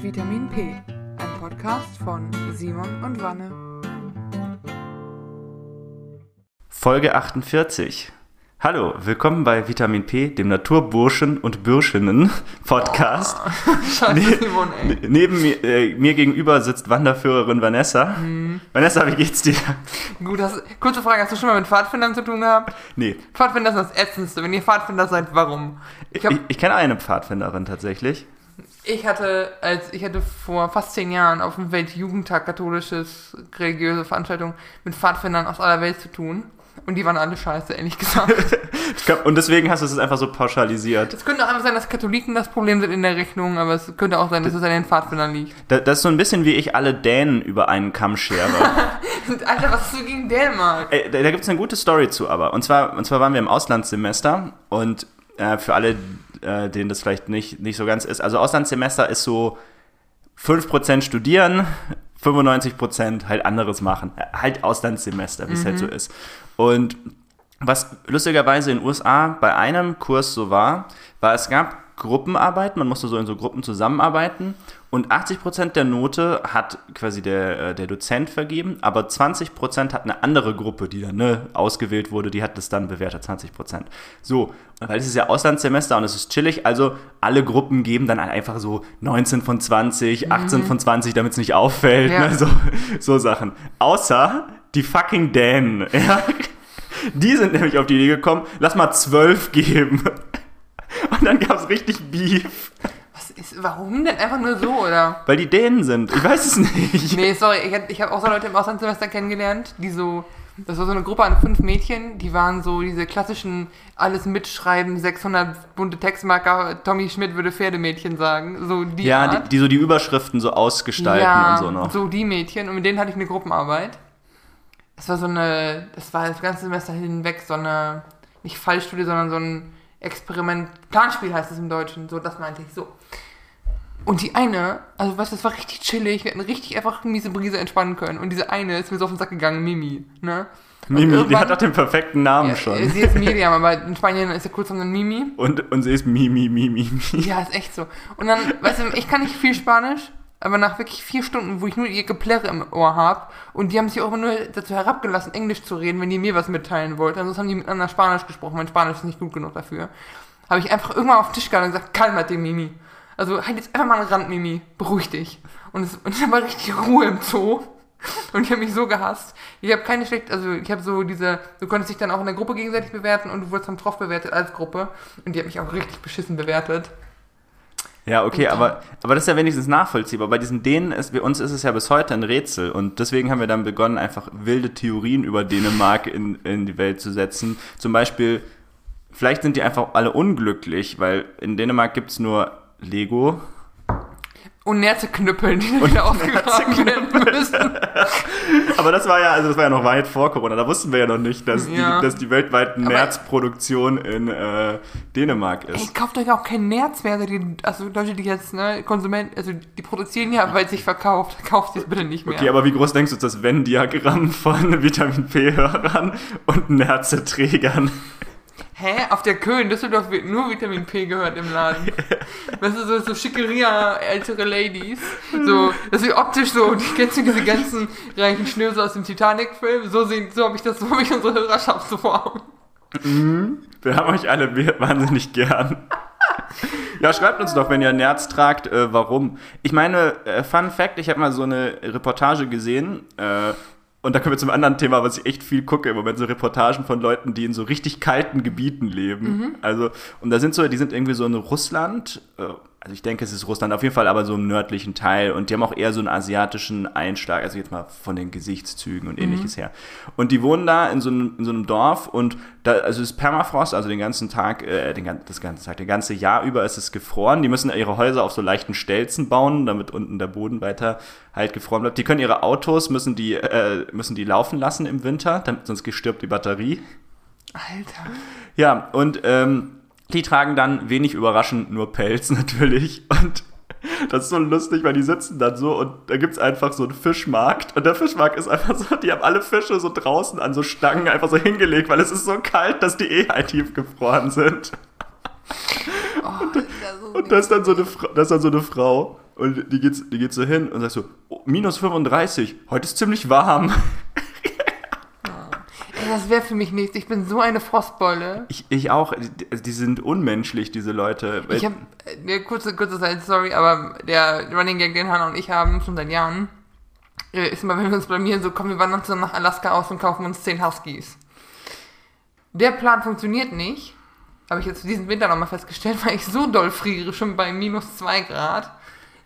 Vitamin P, ein Podcast von Simon und Wanne. Folge 48. Hallo, willkommen bei Vitamin P, dem Naturburschen und Bürschinnen Podcast. Scheiße, Ne- Simon, ey. Ne- Neben mir, äh, mir gegenüber sitzt Wanderführerin Vanessa. Mhm. Vanessa, wie geht's dir? Gut, hast, kurze Frage, hast du schon mal mit Pfadfindern zu tun gehabt? Nee, Pfadfinder ist das Ätzendste. Wenn ihr Pfadfinder seid, warum? Ich, ich, ich kenne eine Pfadfinderin tatsächlich. Ich hatte, als ich hatte vor fast zehn Jahren auf dem Weltjugendtag katholisches religiöse Veranstaltung mit Pfadfindern aus aller Welt zu tun. Und die waren alle scheiße, ehrlich gesagt. Glaub, Und deswegen hast du es einfach so pauschalisiert. Es könnte auch einfach sein, dass Katholiken das Problem sind in der Rechnung, aber es könnte auch sein, dass es an den Pfadfindern liegt. Da, das ist so ein bisschen wie ich alle Dänen über einen Kamm schere. Alter, was hast du gegen Dänemark? Ey, da da gibt es eine gute Story zu, aber. Und zwar, und zwar waren wir im Auslandssemester und äh, für alle, äh, denen das vielleicht nicht, nicht so ganz ist. Also Auslandssemester ist so 5% studieren, 95% halt anderes machen. Äh, Halt Auslandssemester, wie es halt so ist. Und was lustigerweise in den USA bei einem Kurs so war, war, es gab Gruppenarbeiten, man musste so in so Gruppen zusammenarbeiten und 80% der Note hat quasi der, äh, der Dozent vergeben, aber 20% hat eine andere Gruppe, die dann ne, ausgewählt wurde, die hat das dann bewertet, 20%. So, weil es ist ja Auslandssemester und es ist chillig, also alle Gruppen geben dann einfach so 19 von 20, 18 von 20, damit es nicht auffällt, Ja. ne, so, so Sachen. Außer die fucking Dänen, ja. Die sind nämlich auf die Idee gekommen, lass mal 12 geben. Dann gab es richtig Beef. Was ist, warum denn einfach nur so, oder? Weil die Dänen sind. Ich weiß es nicht. Nee, sorry, ich, hab- ich habe auch so Leute im Auslandssemester kennengelernt, die so, das war so eine Gruppe an fünf Mädchen, die waren so diese klassischen alles mitschreiben, 600 bunte Textmarker, Tommy Schmidt würde Pferdemädchen sagen, so die Ja, Art. die, die so die Überschriften so ausgestalten ja, und so noch. so die Mädchen und mit denen hatte ich eine Gruppenarbeit. Es war so eine, das war das ganze Semester hinweg so eine, nicht Fallstudie, sondern so ein Experiment, Planspiel heißt es im Deutschen, so das meinte ich, so. Und die eine, also weißt du, das war richtig chillig, wir hätten richtig einfach miese Brise entspannen können. Und diese eine ist mir so auf den Sack gegangen, Mimi, ne? Mimi, die hat doch den perfekten Namen ja, schon. Sie ist Miriam, aber in Spanien ist ja kurz dann Mimi. Und, und sie ist Mimi, Mimi, Mimi. Ja, ist echt so. Und dann, weißt du, ich kann nicht viel Spanisch, aber nach wirklich vier Stunden, wo ich nur ihr Geplärre im Ohr habe und die haben sich auch immer nur dazu herabgelassen, Englisch zu reden, wenn die mir was mitteilen wollten. Ansonsten haben die miteinander Spanisch gesprochen. Mein Spanisch ist nicht gut genug dafür. Habe ich einfach irgendwann auf den Tisch gehalten und gesagt, kalmate, Mimi. Also halt jetzt einfach mal einen Rand, Mimi. Beruhig dich. Und es und dann war richtig Ruhe im Zoo. Und ich habe mich so gehasst. Ich habe keine schlechte, also ich habe so diese, du konntest dich dann auch in der Gruppe gegenseitig bewerten und du wurdest vom Troff bewertet als Gruppe. Und die hat mich auch richtig beschissen bewertet. Ja, okay, aber, aber das ist ja wenigstens nachvollziehbar. Bei diesen Dänen, ist, bei uns ist es ja bis heute ein Rätsel. Und deswegen haben wir dann begonnen, einfach wilde Theorien über Dänemark in, in die Welt zu setzen. Zum Beispiel, vielleicht sind die einfach alle unglücklich, weil in Dänemark gibt's nur Lego. Und Nerzeknüppeln, die wieder aufgegraben werden müssen. Aber das war ja, also das war ja noch weit vor Corona. Da wussten wir ja noch nicht, dass, Ja. die, dass die weltweite Nerzproduktion in äh, Dänemark Ey, ist. kauft euch auch kein Nerz mehr. Also, die, also Leute, die jetzt, ne, Konsument, also die produzieren ja, weil es sich verkauft. Kauft es bitte nicht mehr. Okay, aber wie groß denkst du das Venn-Diagramm von Vitamin P-Hörern und Nerzeträgern? Hä? Auf der Köln, in Düsseldorf wird nur Vitamin P gehört im Laden. Weißt du, so, so Schickeria, ältere Ladies. So, das ist optisch so, die kennst du diese ganzen reichen Schnösel aus dem Titanic-Film? So sehen, so habe ich das, so habe ich unsere Hörerschaft so vor Augen. Wir haben euch alle wahnsinnig gern. Ja, schreibt uns doch, wenn ihr Nerz tragt, äh, warum. Ich meine, äh, Fun Fact, ich habe mal so eine Reportage gesehen, äh, und da kommen wir zum anderen Thema, was ich echt viel gucke im Moment, so Reportagen von Leuten, die in so richtig kalten Gebieten leben. Also, und da sind so, die sind irgendwie so in Russland, äh, also ich denke, es ist Russland, auf jeden Fall aber so im nördlichen Teil und die haben auch eher so einen asiatischen Einschlag, also jetzt mal von den Gesichtszügen und ähnliches her. Und die wohnen da in so einem, in so einem Dorf und da, also es ist Permafrost, also den ganzen Tag, äh, den, das ganze Tag, das ganze Jahr über ist es gefroren. Die müssen ihre Häuser auf so leichten Stelzen bauen, damit unten der Boden weiter halt gefroren bleibt. Die können ihre Autos, müssen die, äh, müssen die laufen lassen im Winter, damit, sonst stirbt die Batterie. Alter. Ja, und ähm, die tragen dann wenig überraschend nur Pelz natürlich. Und das ist so lustig, weil die sitzen dann so und da gibt's einfach so einen Fischmarkt. Und der Fischmarkt ist einfach so, die haben alle Fische so draußen an so Stangen einfach so hingelegt, weil es ist so kalt, dass die eh halt tief gefroren sind. Oh, so Und da ist dann so eine, Fra da ist dann so eine Frau und die geht, die geht so hin und sagt so, oh, minus 35, heute ist ziemlich warm. Das wäre für mich nichts. Ich bin so eine Frostbeule. Ich, ich auch, die, die sind unmenschlich, diese Leute. Ich habe eine kurze, kurze Zeit, sorry, aber der Running Gag, den Hannah und ich haben, schon seit Jahren, äh, ist immer, wenn wir uns blamieren, so, komm, wir wandern zusammen nach Alaska aus und kaufen uns 10 Huskies. Der Plan funktioniert nicht, habe ich jetzt diesen Winter nochmal festgestellt, weil ich so doll friere, schon bei minus 2 Grad,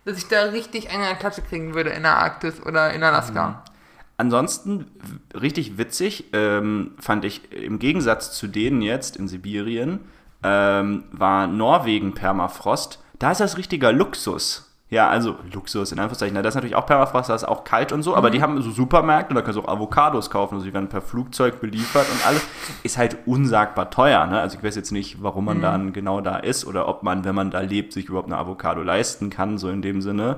dass ich da richtig eine Klatsche kriegen würde in der Arktis oder in Alaska. Mhm. Ansonsten richtig witzig ähm, fand ich im Gegensatz zu denen jetzt in Sibirien ähm, war Norwegen Permafrost. Da ist das richtiger Luxus. Ja, also Luxus in Anführungszeichen. Das ist natürlich auch Permafrost, da ist auch kalt und so, aber die haben so Supermärkte und da kannst du auch Avocados kaufen. Also die werden per Flugzeug beliefert und alles. Ist halt unsagbar teuer. Ne? Also ich weiß jetzt nicht, warum man dann genau da ist oder ob man, wenn man da lebt, sich überhaupt eine Avocado leisten kann, so in dem Sinne.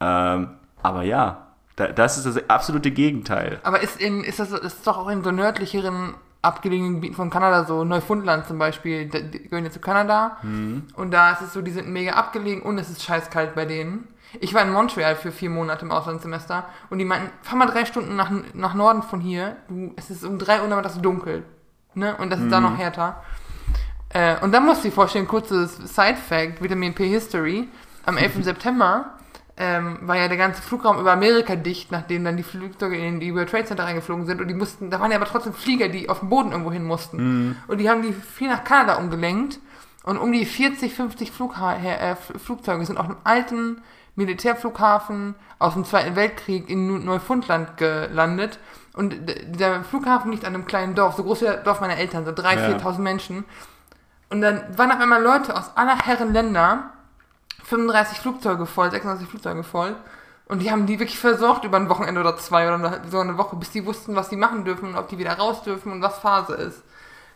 Ähm, aber ja, da, das ist das absolute Gegenteil. Aber ist, in, ist das ist doch auch in so nördlicheren abgelegenen Gebieten von Kanada, so Neufundland zum Beispiel, die gehören ja zu Kanada. Und da ist es so, die sind mega abgelegen und es ist scheißkalt bei denen. Ich war in Montreal für vier Monate im Auslandssemester und die meinten, fahr mal drei Stunden nach, nach Norden von hier, du, es ist um drei Uhr nachmittags dunkel. Ne? Und das ist da noch härter. Äh, und dann musst du dir vorstellen, kurzes Side-Fact, Vitamin P History, am 11. September ähm, war ja der ganze Flugraum über Amerika dicht, nachdem dann die Flugzeuge in die World Trade Center reingeflogen sind und die mussten, da waren ja aber trotzdem Flieger, die auf dem Boden irgendwo hin mussten. Und die haben die viel nach Kanada umgelenkt und um die 40, 50 Flugha äh, Flugzeuge sind auf einem alten Militärflughafen aus dem Zweiten Weltkrieg in Neufundland gelandet. Und d- dieser Flughafen liegt an einem kleinen Dorf, so groß wie das Dorf meiner Eltern, so 3.000, Ja. 4.000 Menschen. Und dann waren auf einmal Leute aus aller Herren Länder, 35 Flugzeuge voll, 36 Flugzeuge voll. Und die haben die wirklich versorgt über ein Wochenende oder zwei oder so eine Woche, bis die wussten, was sie machen dürfen und ob die wieder raus dürfen und was Phase ist.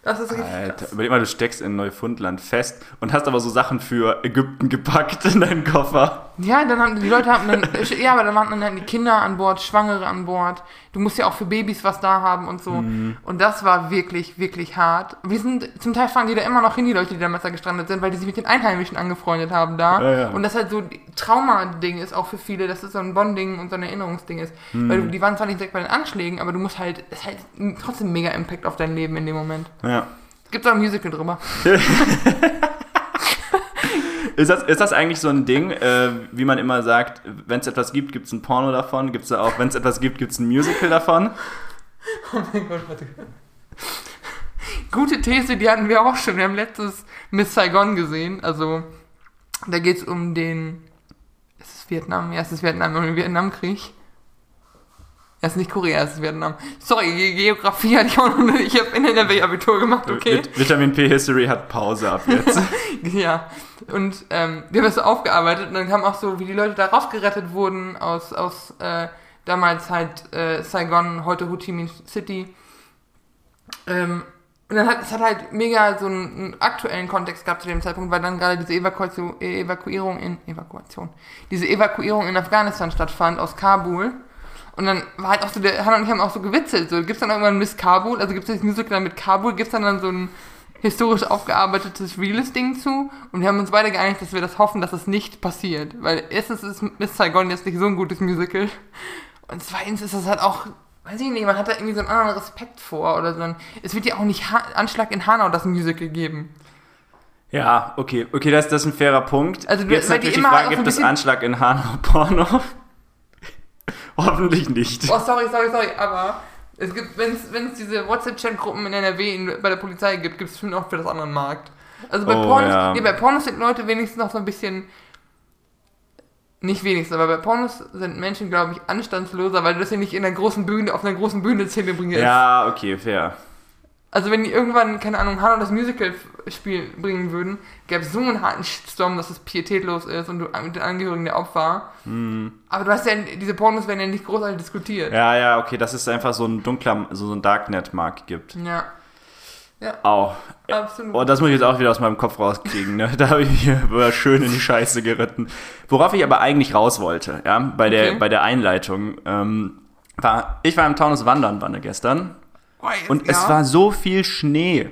Das ist richtig Alter, krass. überleg mal, du steckst in Neufundland fest und hast aber so Sachen für Ägypten gepackt in deinen Koffer. Ja, dann haben die Leute haben dann, ja, aber dann waren dann die Kinder an Bord, Schwangere an Bord. Du musst ja auch für Babys was da haben und so. Und das war wirklich, wirklich hart. Wir sind, zum Teil fahren die da immer noch hin, die Leute, die damals da gestrandet sind, weil die sich mit den Einheimischen angefreundet haben da. Ja, ja. Und das halt so Trauma-Ding ist auch für viele, dass es so ein Bonding und so ein Erinnerungsding ist. Weil du, die waren zwar nicht direkt bei den Anschlägen, aber du musst halt, es halt trotzdem mega Impact auf dein Leben in dem Moment. Ja. Gibt's auch ein Musical drüber. Ist das, ist das eigentlich so ein Ding, äh, wie man immer sagt, wenn es etwas gibt, gibt es ein Porno davon, gibt es auch, wenn es etwas gibt, gibt es ein Musical davon? Oh mein Gott, warte. Gute These, die hatten wir auch schon. Wir haben letztes Miss Saigon gesehen. Also, da geht es um den. Ist es Vietnam? Ja, es ist Vietnam, um den Vietnamkrieg. Ja, es ist nicht Korea, es ist Vietnam. Sorry, Ge- Geografie hatte ich auch noch nicht. Ich habe in NRW Abitur gemacht, okay? Vit- Vitamin P History hat Pause ab jetzt. Ja, und ähm, wir haben das so aufgearbeitet und dann kam auch so, wie die Leute da rausgerettet wurden aus, aus äh, damals halt äh, Saigon, heute Ho Chi Minh City. Ähm, und dann hat es hat halt mega so einen, einen aktuellen Kontext gehabt zu dem Zeitpunkt, weil dann gerade diese Evakuation, Evakuierung in Evakuation, diese Evakuierung in Afghanistan stattfand aus Kabul. Und dann war halt auch so, der Hannah und ich haben auch so gewitzelt, so, gibt's dann irgendwann Miss Kabul, also gibt's das Musical dann mit Kabul, gibt's dann dann so ein historisch aufgearbeitetes reales Ding zu und wir haben uns beide geeinigt, dass wir das hoffen, dass es nicht passiert, weil erstens ist Miss Saigon jetzt nicht so ein gutes Musical und zweitens ist das halt auch, weiß ich nicht, man hat da irgendwie so einen anderen Respekt vor oder so ein, es wird ja auch nicht ha Anschlag in Hanau das Musical geben. ja, okay, okay, das, das ist ein fairer Punkt. Also, jetzt weil die natürlich die immer Frage, so gibt es Anschlag in Hanau Porno? Hoffentlich nicht. Oh, sorry, sorry, sorry, aber es gibt, wenn es diese WhatsApp-Chat-Gruppen in NRW in, bei der Polizei gibt, gibt es bestimmt auch für das andere Markt. Also bei Oh, Pornos, ja. nee, bei Pornos sind Leute wenigstens noch so ein bisschen, nicht wenigstens, aber bei Pornos sind Menschen, glaube ich, anstandsloser, weil du das ja nicht in einer großen Bühne, auf einer großen Bühne zelebrierst. Ja, okay, fair. Also wenn die irgendwann, keine Ahnung, Hannah das Musical-Spiel bringen würden, gäbe es so einen harten Shitstorm, dass es pietätlos ist und du mit den Angehörigen der Opfer. Aber du hast ja, diese Pornos werden ja nicht großartig diskutiert. Ja, ja, okay, dass es einfach so ein dunkler, so ein Darknet-Markt gibt. Ja. Ja, Au. absolut. Oh, das muss ich jetzt auch wieder aus meinem Kopf rauskriegen. Ne? Da habe ich mich schön in die Scheiße geritten. Worauf ich aber eigentlich raus wollte, ja, bei der, Okay. bei der Einleitung, ähm, war, ich war im Taunus Wandern, Wanne, gestern. Und ja. es war so viel Schnee.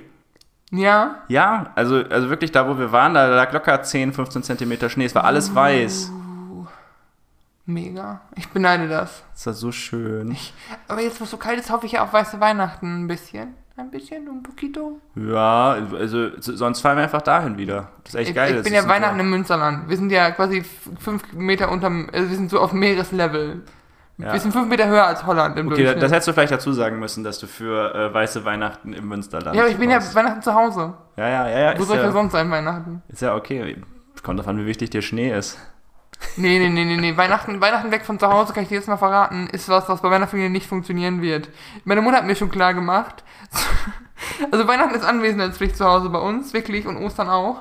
Ja? Ja, also, also wirklich da, wo wir waren, da lag locker 10, 15 Zentimeter Schnee. Es war alles weiß. Mega. Ich beneide das. Das war so schön. Aber jetzt, wo es so kalt ist, hoffe ich ja auf weiße Weihnachten ein bisschen. Ein bisschen, un poquito. Ja, also sonst fahren wir einfach dahin wieder. Das ist echt Ich, geil. ich Das bin ja Weihnachten im Münsterland. Wir sind ja quasi fünf Meter unterm, also wir sind so auf Meereslevel. Ja. Wir sind fünf Meter höher als Holland im Okay, Durchschnitt. das hättest du vielleicht dazu sagen müssen, dass du für äh, weiße Weihnachten im Münsterland ja, aber ich bin ja warst. Weihnachten zu Hause. Ja, ja, ja, ja. Wo soll ich ja, sonst sein, Weihnachten? ist ja okay. Kommt davon, wie wichtig dir Schnee ist. Nee, nee, nee, nee, nee. Weihnachten, Weihnachten weg von zu Hause, kann ich dir jetzt mal verraten, ist was, was bei meiner Familie nicht funktionieren wird. Meine Mutter hat mir schon klar gemacht. Also Weihnachten ist Anwesenheitspflicht zu Hause bei uns, wirklich, und Ostern auch.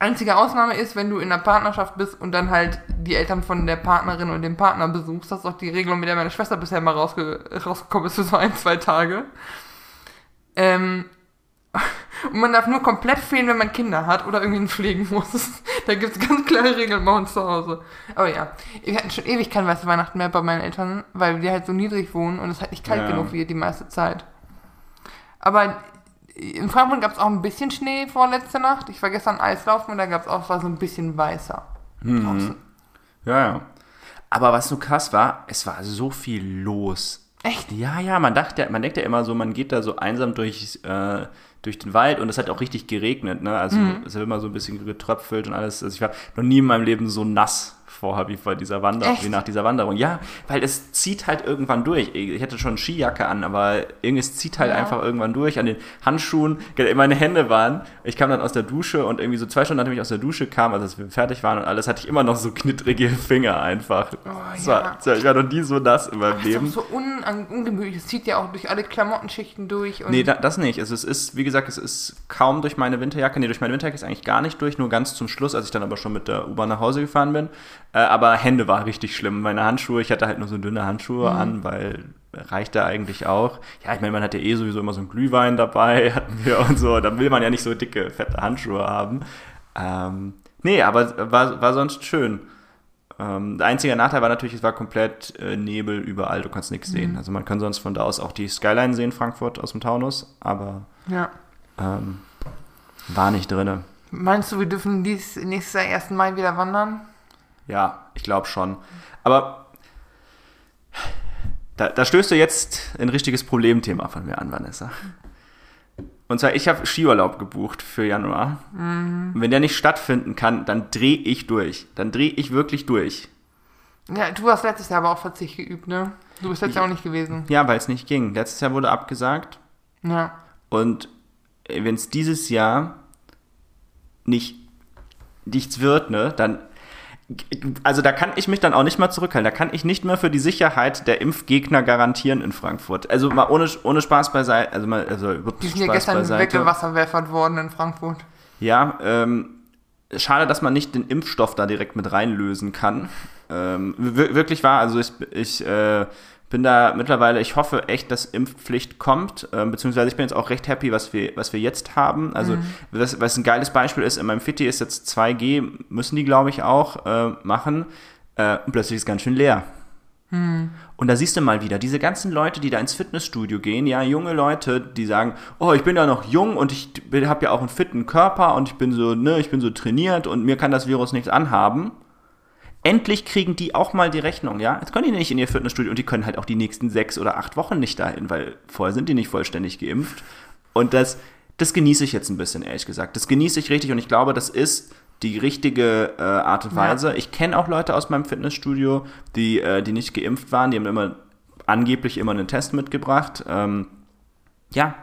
Einzige Ausnahme ist, wenn du in einer Partnerschaft bist und dann halt die Eltern von der Partnerin und dem Partner besuchst. Das ist auch die Regelung, mit der meine Schwester bisher mal rausge rausgekommen ist für so ein, zwei Tage. Ähm, und man darf nur komplett fehlen, wenn man Kinder hat oder irgendwen pflegen muss. da gibt es ganz klare Regeln bei uns zu Hause. Aber ja, wir hatten schon ewig kein weiße Weihnachten mehr bei meinen Eltern, weil wir halt so niedrig wohnen und es halt nicht kalt Ja. genug wird die meiste Zeit. Aber in Frankfurt gab es auch ein bisschen Schnee vorletzte Nacht. Ich war gestern Eislaufen und da gab es auch war so ein bisschen weißer. draußen. Ja, ja. Aber was so krass war, es war so viel los. Echt? Ja, ja, man dachte, man denkt ja immer so, man geht da so einsam durch, äh, durch den Wald und es hat auch richtig geregnet, ne? Also es hat immer so ein bisschen getröpfelt und alles. Also ich war noch nie in meinem Leben so nass vorher wie vor dieser Wanderung, wie nach dieser Wanderung. Ja, weil es zieht halt irgendwann durch. Ich hätte schon Skijacke an, aber irgendwie es zieht halt Ja. einfach irgendwann durch an den Handschuhen. Meine Hände waren, ich kam dann aus der Dusche und irgendwie so zwei Stunden nachdem ich aus der Dusche kam, also als wir fertig waren und alles, hatte ich immer noch so knittrige Finger einfach. das ja. war, ich war noch nie so nass in meinem Das ist Leben. so un ungemütlich. Es zieht ja auch durch alle Klamottenschichten durch. Nee, da, das nicht. Also es ist, wie gesagt, es ist kaum durch meine Winterjacke. Nee, durch meine Winterjacke ist eigentlich gar nicht durch, nur ganz zum Schluss, als ich dann aber schon mit der U-Bahn nach Hause gefahren bin. Äh, aber Hände war richtig schlimm. Meine Handschuhe, ich hatte halt nur so dünne Handschuhe an, weil reicht da eigentlich auch. Ja, ich meine, man hat ja eh sowieso immer so einen Glühwein dabei, hatten wir und so. Da will man ja nicht so dicke, fette Handschuhe haben. Ähm, nee, aber war, war sonst schön. Ähm, der einzige Nachteil war natürlich, es war komplett äh, Nebel überall, du kannst nichts sehen. Also man kann sonst von da aus auch die Skyline sehen, Frankfurt aus dem Taunus, aber ja. ähm, war nicht drinne. Meinst du, wir dürfen dies nächstes Jahr 1. Mai wieder wandern? Ja, ich glaube schon. Aber da, da stößt du jetzt ein richtiges Problemthema von mir an, Vanessa. Und zwar, ich habe Skiurlaub gebucht für Januar. Und wenn der nicht stattfinden kann, dann drehe ich durch. Dann drehe ich wirklich durch. Ja, du hast letztes Jahr aber auch Verzicht geübt, ne? Du bist letztes Jahr auch nicht gewesen. Ja, weil es nicht ging. Letztes Jahr wurde abgesagt. Ja. Und wenn es dieses Jahr nicht nichts wird, ne, dann also da kann ich mich dann auch nicht mehr zurückhalten. Da kann ich nicht mehr für die Sicherheit der Impfgegner garantieren in Frankfurt. Also mal ohne, ohne Spaß beiseite, also mal also Die sind ja Spaß gestern beiseite. weggewasserwerfert worden in Frankfurt. Ja, ähm, schade, dass man nicht den Impfstoff da direkt mit reinlösen kann. Ähm, wir- wirklich wahr, also ich, ich äh, bin da mittlerweile, ich hoffe echt, dass Impfpflicht kommt, ähm, beziehungsweise ich bin jetzt auch recht happy, was wir, was wir jetzt haben. Also, was, was ein geiles Beispiel ist, in meinem Fitti ist jetzt 2G, müssen die, glaube ich, auch äh, machen. Äh, und plötzlich ist es ganz schön leer. Und da siehst du mal wieder, diese ganzen Leute, die da ins Fitnessstudio gehen, ja, junge Leute, die sagen, oh, ich bin ja noch jung und ich habe ja auch einen fitten Körper und ich bin so, ne, ich bin so trainiert und mir kann das Virus nichts anhaben. Endlich kriegen die auch mal die Rechnung, ja. Jetzt können die nicht in ihr Fitnessstudio und die können halt auch die nächsten sechs oder acht Wochen nicht dahin, weil vorher sind die nicht vollständig geimpft. Und das, das genieße ich jetzt ein bisschen, ehrlich gesagt. Das genieße ich richtig und ich glaube, das ist die richtige äh, Art und Ja. Weise. Ich kenne auch Leute aus meinem Fitnessstudio, die, äh, die nicht geimpft waren, die haben immer angeblich immer einen Test mitgebracht. Ähm, ja,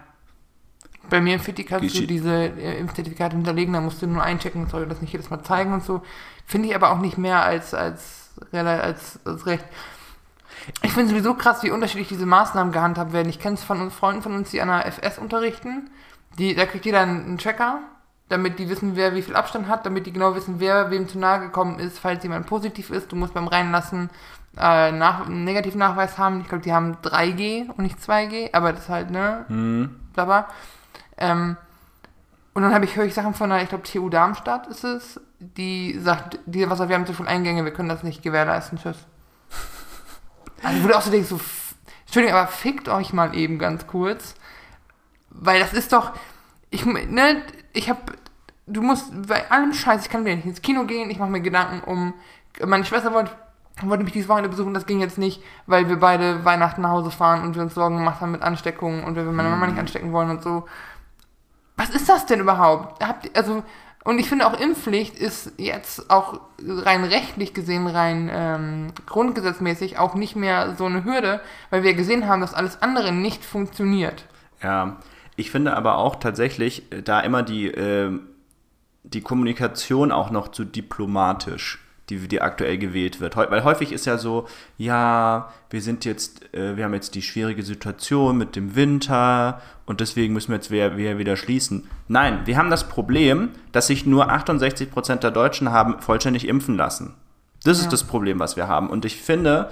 Bei mir im Fitti kannst du diese äh, Impfzertifikate hinterlegen, da musst du nur einchecken soll das nicht jedes Mal zeigen und so. Finde ich aber auch nicht mehr als, als, als, als recht. Ich finde sowieso krass, wie unterschiedlich diese Maßnahmen gehandhabt werden. Ich kenne es von uns, Freunden von uns, die an der FS unterrichten. Die, da kriegt jeder einen, einen Checker, damit die wissen, wer wie viel Abstand hat, damit die genau wissen, wer wem zu nahe gekommen ist, falls jemand positiv ist. Du musst beim Reinlassen äh, nach, einen Negativnachweis haben. Ich glaube, die haben 3G und nicht 2G, aber das ist halt, ne? bla bla. Ähm, und dann habe ich, höre ich Sachen von der, ich glaube, TU Darmstadt ist es, die sagt, diese Wasser, wir haben zu viele Eingänge, wir können das nicht gewährleisten, tschüss. Also, wo du auch so denkst, so, Entschuldigung, aber fickt euch mal eben ganz kurz. Weil das ist doch, ich, ne, ich hab, du musst bei allem Scheiß, ich kann wieder nicht ins Kino gehen, ich mache mir Gedanken um, meine Schwester wollte, wollte mich dieses Wochenende besuchen, das ging jetzt nicht, weil wir beide Weihnachten nach Hause fahren und wir uns Sorgen gemacht haben mit Ansteckungen und wir meine Mama nicht anstecken wollen und so. Was ist das denn überhaupt? Habt, ihr- also, und ich finde auch Impfpflicht ist jetzt auch rein rechtlich gesehen, rein ähm, grundgesetzmäßig auch nicht mehr so eine Hürde, weil wir gesehen haben, dass alles andere nicht funktioniert. Ja, ich finde aber auch tatsächlich, äh, da immer die, äh, die Kommunikation auch noch zu diplomatisch, die, die aktuell gewählt wird. Weil häufig ist ja so, ja, wir sind jetzt, äh, wir haben jetzt die schwierige Situation mit dem Winter und deswegen müssen wir jetzt wieder, wieder, wieder schließen. Nein, wir haben das Problem, dass sich nur 68% der Deutschen haben vollständig impfen lassen. Das ist das Problem, was wir haben. Und ich finde,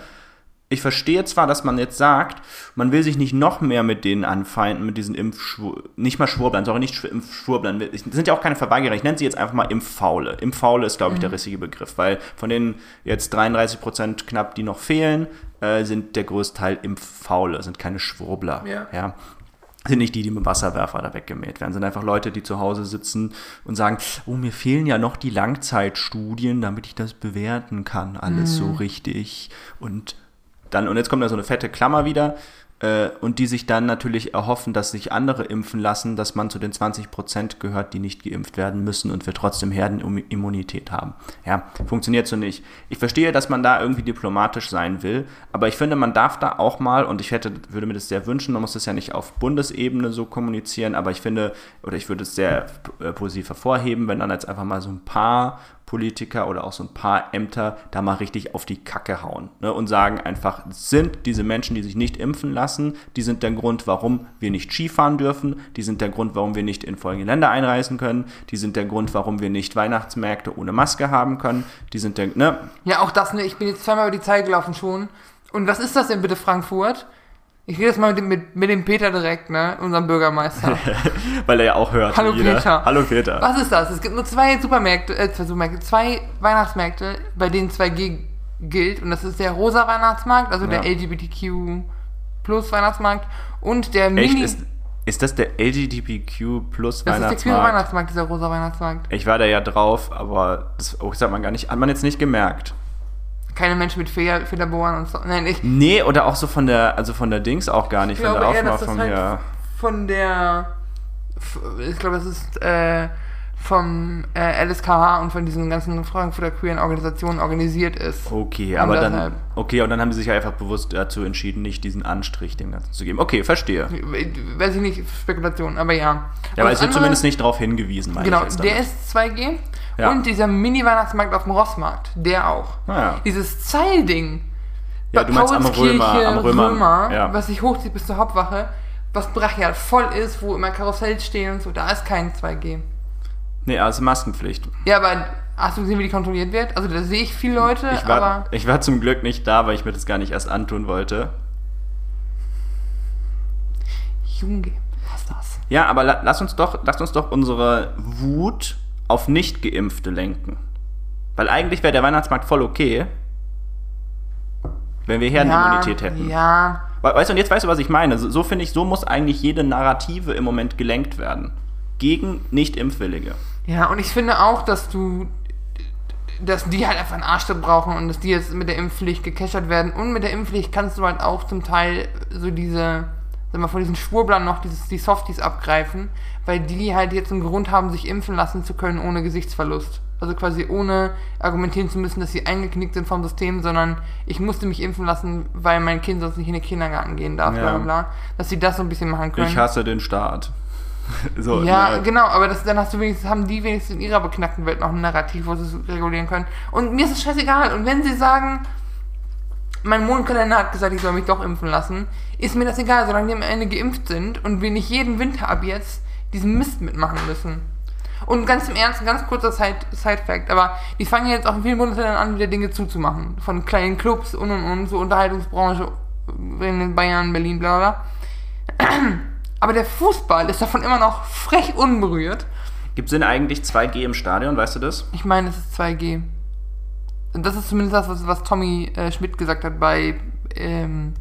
ich verstehe zwar, dass man jetzt sagt, man will sich nicht noch mehr mit denen anfeinden, mit diesen Impfschwur, nicht mal Schwurblern, sorry, nicht Schw- Impfschwurblern, das sind ja auch keine Verweigerer, ich nenne sie jetzt einfach mal Impffaule. Impffaule ist, glaube ich, der richtige Begriff, weil von den jetzt 33 Prozent knapp, die noch fehlen, äh, sind der größte Teil Impffaule, sind keine Schwurbler. Ja. ja sind nicht die, die mit Wasserwerfer da weggemäht werden, sind einfach Leute, die zu Hause sitzen und sagen, oh, mir fehlen ja noch die Langzeitstudien, damit ich das bewerten kann, alles so richtig. Und dann, und jetzt kommt da so eine fette Klammer wieder, äh, und die sich dann natürlich erhoffen, dass sich andere impfen lassen, dass man zu den 20 Prozent gehört, die nicht geimpft werden müssen und wir trotzdem Herdenimmunität haben. Ja, funktioniert so nicht. Ich verstehe, dass man da irgendwie diplomatisch sein will, aber ich finde, man darf da auch mal, und ich hätte, würde mir das sehr wünschen, man muss das ja nicht auf Bundesebene so kommunizieren, aber ich finde, oder ich würde es sehr äh, positiv hervorheben, wenn dann jetzt einfach mal so ein paar Politiker oder auch so ein paar Ämter da mal richtig auf die Kacke hauen ne, und sagen einfach, sind diese Menschen, die sich nicht impfen lassen, die sind der Grund, warum wir nicht Skifahren dürfen, die sind der Grund, warum wir nicht in folgende Länder einreisen können, die sind der Grund, warum wir nicht Weihnachtsmärkte ohne Maske haben können, die sind der, ne, Ja, auch das, ne? Ich bin jetzt zweimal über die Zeit gelaufen schon. Und was ist das denn bitte, Frankfurt? Ich rede jetzt mal mit dem, mit, mit dem Peter direkt, ne? Unserem Bürgermeister. weil er ja auch hört. Hallo jeder. Peter. Hallo Peter. Was ist das? Es gibt nur zwei Supermärkte, äh, zwei Supermärkte, zwei Weihnachtsmärkte, bei denen 2G gilt. Und das ist der rosa Weihnachtsmarkt, also der Ja. LGBTQ Plus Weihnachtsmarkt und der Echt? Mini. Ist, ist das der LGBTQ plus das ist der queere Weihnachtsmarkt? Weihnachtsmarkt, dieser rosa Weihnachtsmarkt. Ich war da ja drauf, aber das, oh, das hat man gar nicht, hat man jetzt nicht gemerkt. Keine Menschen mit Feder, Federbohren und so. Nein, ich Nee, oder auch so von der, also von der Dings auch gar nicht, von glaube der eher, dass das Aufmachung halt her. von der. Ich glaube, das ist äh, vom äh, LSKH und von diesen ganzen Frankfurter queeren Organisationen organisiert ist. Okay, Und aber dann, deshalb- okay, und dann haben sie sich einfach bewusst dazu entschieden, nicht diesen Anstrich dem Ganzen zu geben. Okay, verstehe. Weiß ich nicht, Spekulation, aber ja. Ja, aber es wird zumindest nicht darauf hingewiesen, meine Genau, ich jetzt der ist 2G. Ja. Und dieser Mini-Weihnachtsmarkt auf dem Rossmarkt, der auch. Naja. Dieses Zeilding. Ja, bei du meinst am Römer, am Römer, ja. was sich hochzieht bis zur Hauptwache, was brachial voll ist, wo immer Karussells stehen und so, da ist kein 2G. Nee, also Maskenpflicht. Ja, aber hast du gesehen, wie die kontrolliert wird? Also da sehe ich viele Leute, Ich war, aber ich war zum Glück nicht da, weil ich mir das gar nicht erst antun wollte. Junge, was ist das? Ja, aber la lass uns doch, lass uns doch unsere Wut auf Nicht-Geimpfte lenken. Weil eigentlich wäre der Weihnachtsmarkt voll okay, wenn wir Herdenimmunität ja, hätten. Ja, We- Weißt du, und jetzt weißt du, was ich meine. So, so finde ich, so muss eigentlich jede Narrative im Moment gelenkt werden. Gegen Nicht-Impfwillige. ja, und ich finde auch, dass du, dass die halt einfach einen Arschtritt brauchen und dass die jetzt mit der Impfpflicht gekeschert werden. Und mit der Impfpflicht kannst du halt auch zum Teil so diese, sag mal, von diesen Schwurblern noch dieses, die Softies abgreifen, weil die halt jetzt einen Grund haben, sich impfen lassen zu können ohne Gesichtsverlust. Also quasi ohne argumentieren zu müssen, dass sie eingeknickt sind vom System, sondern ich musste mich impfen lassen, weil mein Kind sonst nicht in den Kindergarten gehen darf, Ja. bla bla bla. Dass sie das so ein bisschen machen können. Ich hasse den Staat. so, Ja, ne? genau, aber das, dann hast du wenigstens, haben die wenigstens in ihrer beknackten Welt noch ein Narrativ, wo sie es regulieren können. Und mir ist es scheißegal. Und wenn sie sagen, mein Mondkalender hat gesagt, ich soll mich doch impfen lassen, ist mir das egal, solange die am Ende geimpft sind und wir nicht jeden Winter ab jetzt diesen Mist mitmachen müssen. Und ganz im Ernst, ein ganz kurzer Side- Side-Fact, aber die fangen jetzt auch in vielen Bundesländern an, wieder Dinge zuzumachen. Von kleinen Clubs und und und, so Unterhaltungsbranche in Bayern, Berlin, bla bla. Aber der Fußball ist davon immer noch frech unberührt. Gibt es denn eigentlich 2G im Stadion, weißt du das? Ich meine, es ist 2G. Und das ist zumindest das, was, was Tommy äh, Schmidt gesagt hat bei ähm,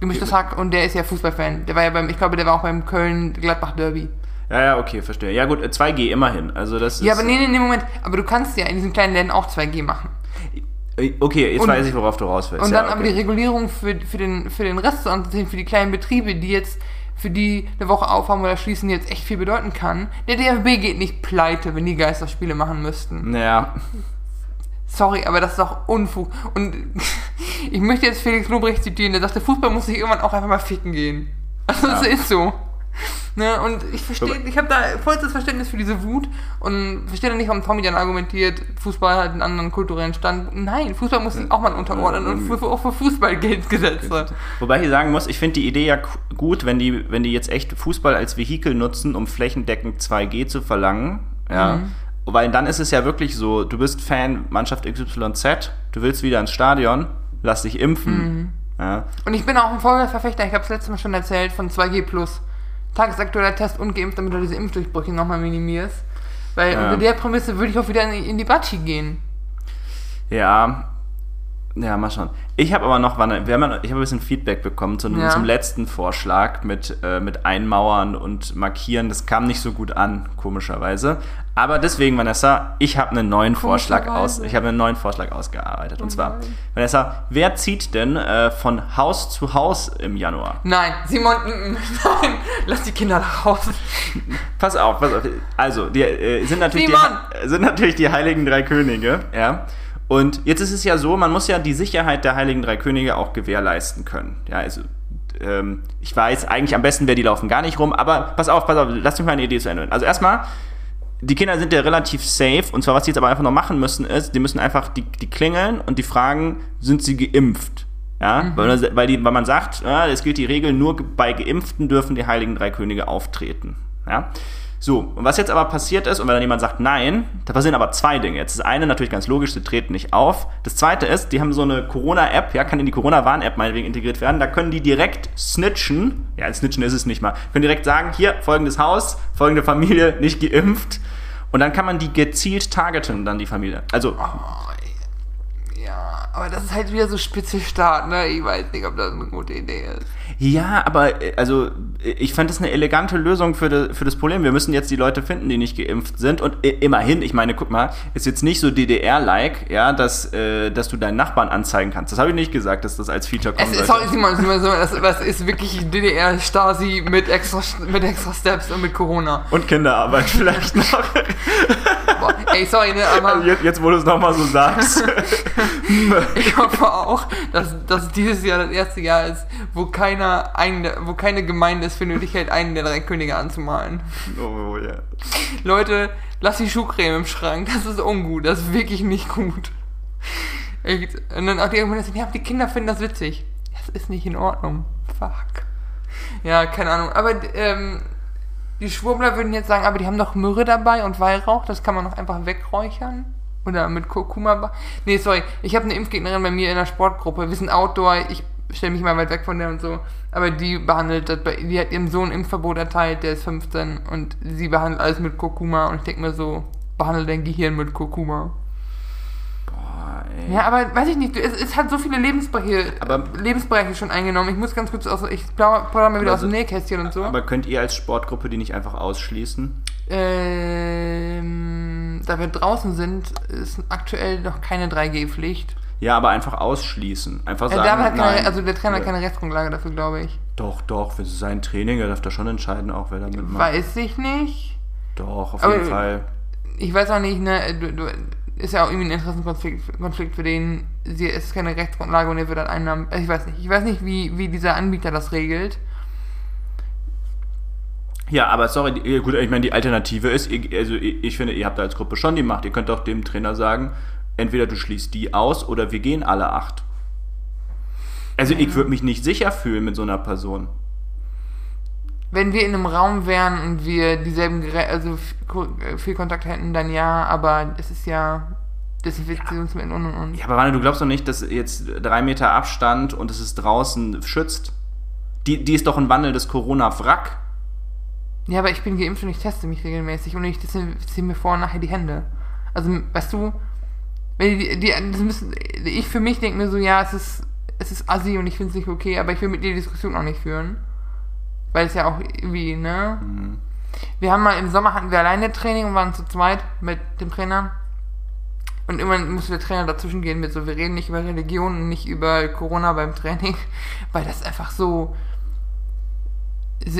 Gemischtes Hack. Und der ist ja Fußballfan. Der war ja beim, ich glaube, der war auch beim Köln-Gladbach-Derby. Ja, ja, okay, verstehe. Ja gut, äh, 2G immerhin. Also das Ja, aber nee, nee, nee, Moment. Aber du kannst ja in diesen kleinen Läden auch 2G machen. äh, Okay, jetzt Und- weiß ich, worauf du raus willst. Und ja, dann aber okay. die Regulierung für, für, den, für den Restaurant, für die kleinen Betriebe, die jetzt für die eine Woche aufhaben oder schließen, jetzt echt viel bedeuten kann. Der DFB geht nicht pleite, wenn die Geisterspiele machen müssten. Naja, Sorry, aber das ist doch Unfug. Und ich möchte jetzt Felix Lobrecht zitieren, der sagte, Fußball muss sich irgendwann auch einfach mal ficken gehen. Also Ja. ist so. Ne, und ich verstehe, ich habe da vollstes Verständnis für diese Wut und verstehe nicht, warum Tommy dann argumentiert, Fußball hat einen anderen kulturellen Stand. Nein, Fußball muss sich auch mal unterordnen und für, auch für Fußball gilt Gesetze. Wobei ich sagen muss, ich finde die Idee ja gut, wenn die, wenn die jetzt echt Fußball als Vehikel nutzen, um flächendeckend 2G zu verlangen. Ja. Mhm. Weil dann ist es ja wirklich so, du bist Fan Mannschaft XYZ, du willst wieder ins Stadion, lass dich impfen. Mhm. Ja. Und ich bin auch ein Vollverfechter, ich habe es letztes Mal schon erzählt, von 2G+. Tagesaktueller Test und geimpft, damit du diese Impfdurchbrüche nochmal minimierst. Weil Ja. unter der Prämisse würde ich auch wieder in, in die Batschi gehen. Ja, ja, mal schauen. Ich habe aber noch, wir haben, ich habe ein bisschen Feedback bekommen zum, Ja. zum letzten Vorschlag mit, äh, mit Einmauern und Markieren. Das kam nicht so gut an, komischerweise. Aber deswegen, Vanessa, ich habe einen neuen Vorschlag aus, ich habe einen neuen Vorschlag ausgearbeitet. Und Oh zwar, nein. Vanessa, wer zieht denn äh, von Haus zu Haus im Januar? Nein, Simon, nein, lass die Kinder nach Hause. Pass auf, pass auf. Also, die äh, sind, natürlich die, Simon! sind natürlich die Heiligen Drei Könige, ja. Und jetzt ist es ja so, man muss ja die Sicherheit der Heiligen Drei Könige auch gewährleisten können. Ja, also, ähm, ich weiß eigentlich am besten, wer die laufen gar nicht rum, aber pass auf, pass auf, lass mich mal eine Idee zu Ende. hören. Also erstmal, die Kinder sind ja relativ safe und zwar, was die jetzt aber einfach noch machen müssen, ist, die müssen einfach die, die klingeln und die fragen, sind sie geimpft? Ja, weil, weil, die, weil man sagt, ja, es gilt die Regel, nur bei Geimpften dürfen die Heiligen Drei Könige auftreten. Ja, so, und was jetzt aber passiert ist, und wenn dann jemand sagt nein, da passieren aber zwei Dinge. Jetzt das eine natürlich ganz logisch, sie treten nicht auf. Das zweite ist, die haben so eine Corona-App, ja, kann in die Corona-Warn-App meinetwegen integriert werden. Da können die direkt snitchen, ja, snitchen ist es nicht mal, können direkt sagen, hier, folgendes Haus, folgende Familie, nicht geimpft. Und dann kann man die gezielt targeten, dann die Familie. Also, Ja, aber das ist halt wieder so Spitzelstaat, ne? Ich weiß nicht, ob das eine gute Idee ist. Ja, aber äh, also äh, ich fand das eine elegante Lösung für, de, für das Problem. Wir müssen jetzt die Leute finden, die nicht geimpft sind. Und äh, immerhin, ich meine, guck mal, ist jetzt nicht so DDR-like, ja, dass, äh, dass du deinen Nachbarn anzeigen kannst. Das habe ich nicht gesagt, dass das als Feature kommen Es ist, sollte. sorry, Simon, Simon, Simon, das, das ist wirklich DDR-Stasi mit extra, mit extra Steps und mit Corona. Und Kinderarbeit vielleicht noch. Ey, sorry, ne, aber jetzt, jetzt, wo du es nochmal so sagst. ich hoffe auch, dass, dass dieses Jahr das erste Jahr ist, wo keiner einen, wo keine Gemeinde es für nötig hält, einen der drei Könige anzumalen. oh, ja. Leute, lass die Schuhcreme im Schrank, das ist ungut, das ist wirklich nicht gut. Und dann auch die irgendwann ja, die Kinder finden das witzig. Das ist nicht in Ordnung. Fuck. Ja, keine Ahnung. Aber ähm, die Schwurbler würden jetzt sagen, aber die haben doch Myrrhe dabei und Weihrauch, das kann man doch einfach wegräuchern. Oder mit Kurkuma. Nee, sorry, ich habe eine Impfgegnerin bei mir in der Sportgruppe. Wir sind Outdoor, ich stelle mich mal weit weg von der und so. Aber die behandelt das, bei, die hat ihrem Sohn Impfverbot erteilt, der ist 15 und sie behandelt alles mit Kurkuma und ich denke mir so, behandle dein Gehirn mit Kurkuma. Ey. Ja, aber weiß ich nicht, es, es hat so viele Lebensbereiche, Aber- Lebensbereiche schon eingenommen. Ich muss ganz kurz aus, ich plaudere mal wieder aus dem so- Nähkästchen und so. Aber könnt ihr als Sportgruppe die nicht einfach ausschließen? Ähm, da wir draußen sind, ist aktuell noch keine 3G-Pflicht. Ja, aber einfach ausschließen. Einfach Äh, sagen, hat keine, nein. also der Trainer hat Ja. keine Rechtsgrundlage dafür, glaube ich. Doch, doch, für sein Training, er darf da schon entscheiden, auch wer da mitmacht. Weiß ich nicht. Doch, auf Aber- jeden Fall. Ich weiß auch nicht, ne, du, du, ist ja auch irgendwie ein Interessenkonflikt Konflikt für den, sie, es ist keine Rechtsgrundlage und er wird dann Einnahmen, äh, ich weiß nicht, ich weiß nicht, wie, wie dieser Anbieter das regelt. Ja, aber sorry, gut, ich meine, die Alternative ist, also ich finde, ihr habt da als Gruppe schon die Macht. Ihr könnt auch dem Trainer sagen, entweder du schließt die aus oder wir gehen alle acht. Also ich würde mich nicht sicher fühlen mit so einer Person. Wenn wir in einem Raum wären und wir dieselben Gerä also äh, viel Kontakt hätten, dann ja, aber es ist ja Desinfektionsmittel und und und. Ja, aber Wanne, du glaubst doch nicht, dass jetzt drei Meter Abstand und es ist draußen schützt? Die, die ist doch ein wandelndes Corona-Wrack. Ja, aber ich bin geimpft und ich teste mich regelmäßig und ich desinfiziere mir vor und nachher die Hände. Also, weißt du, wenn die, die, das müssen, ich für mich denke mir so, ja, es ist, es ist assi und ich finde es nicht okay, aber ich will mit dir die Diskussion auch nicht führen. Weil es ja auch irgendwie, ne? wir haben mal im Sommer hatten wir alleine Training und waren zu zweit mit dem Trainer. Und irgendwann musste der Trainer dazwischen gehen mit so, wir reden nicht über Religion und nicht über Corona beim Training, weil das einfach so,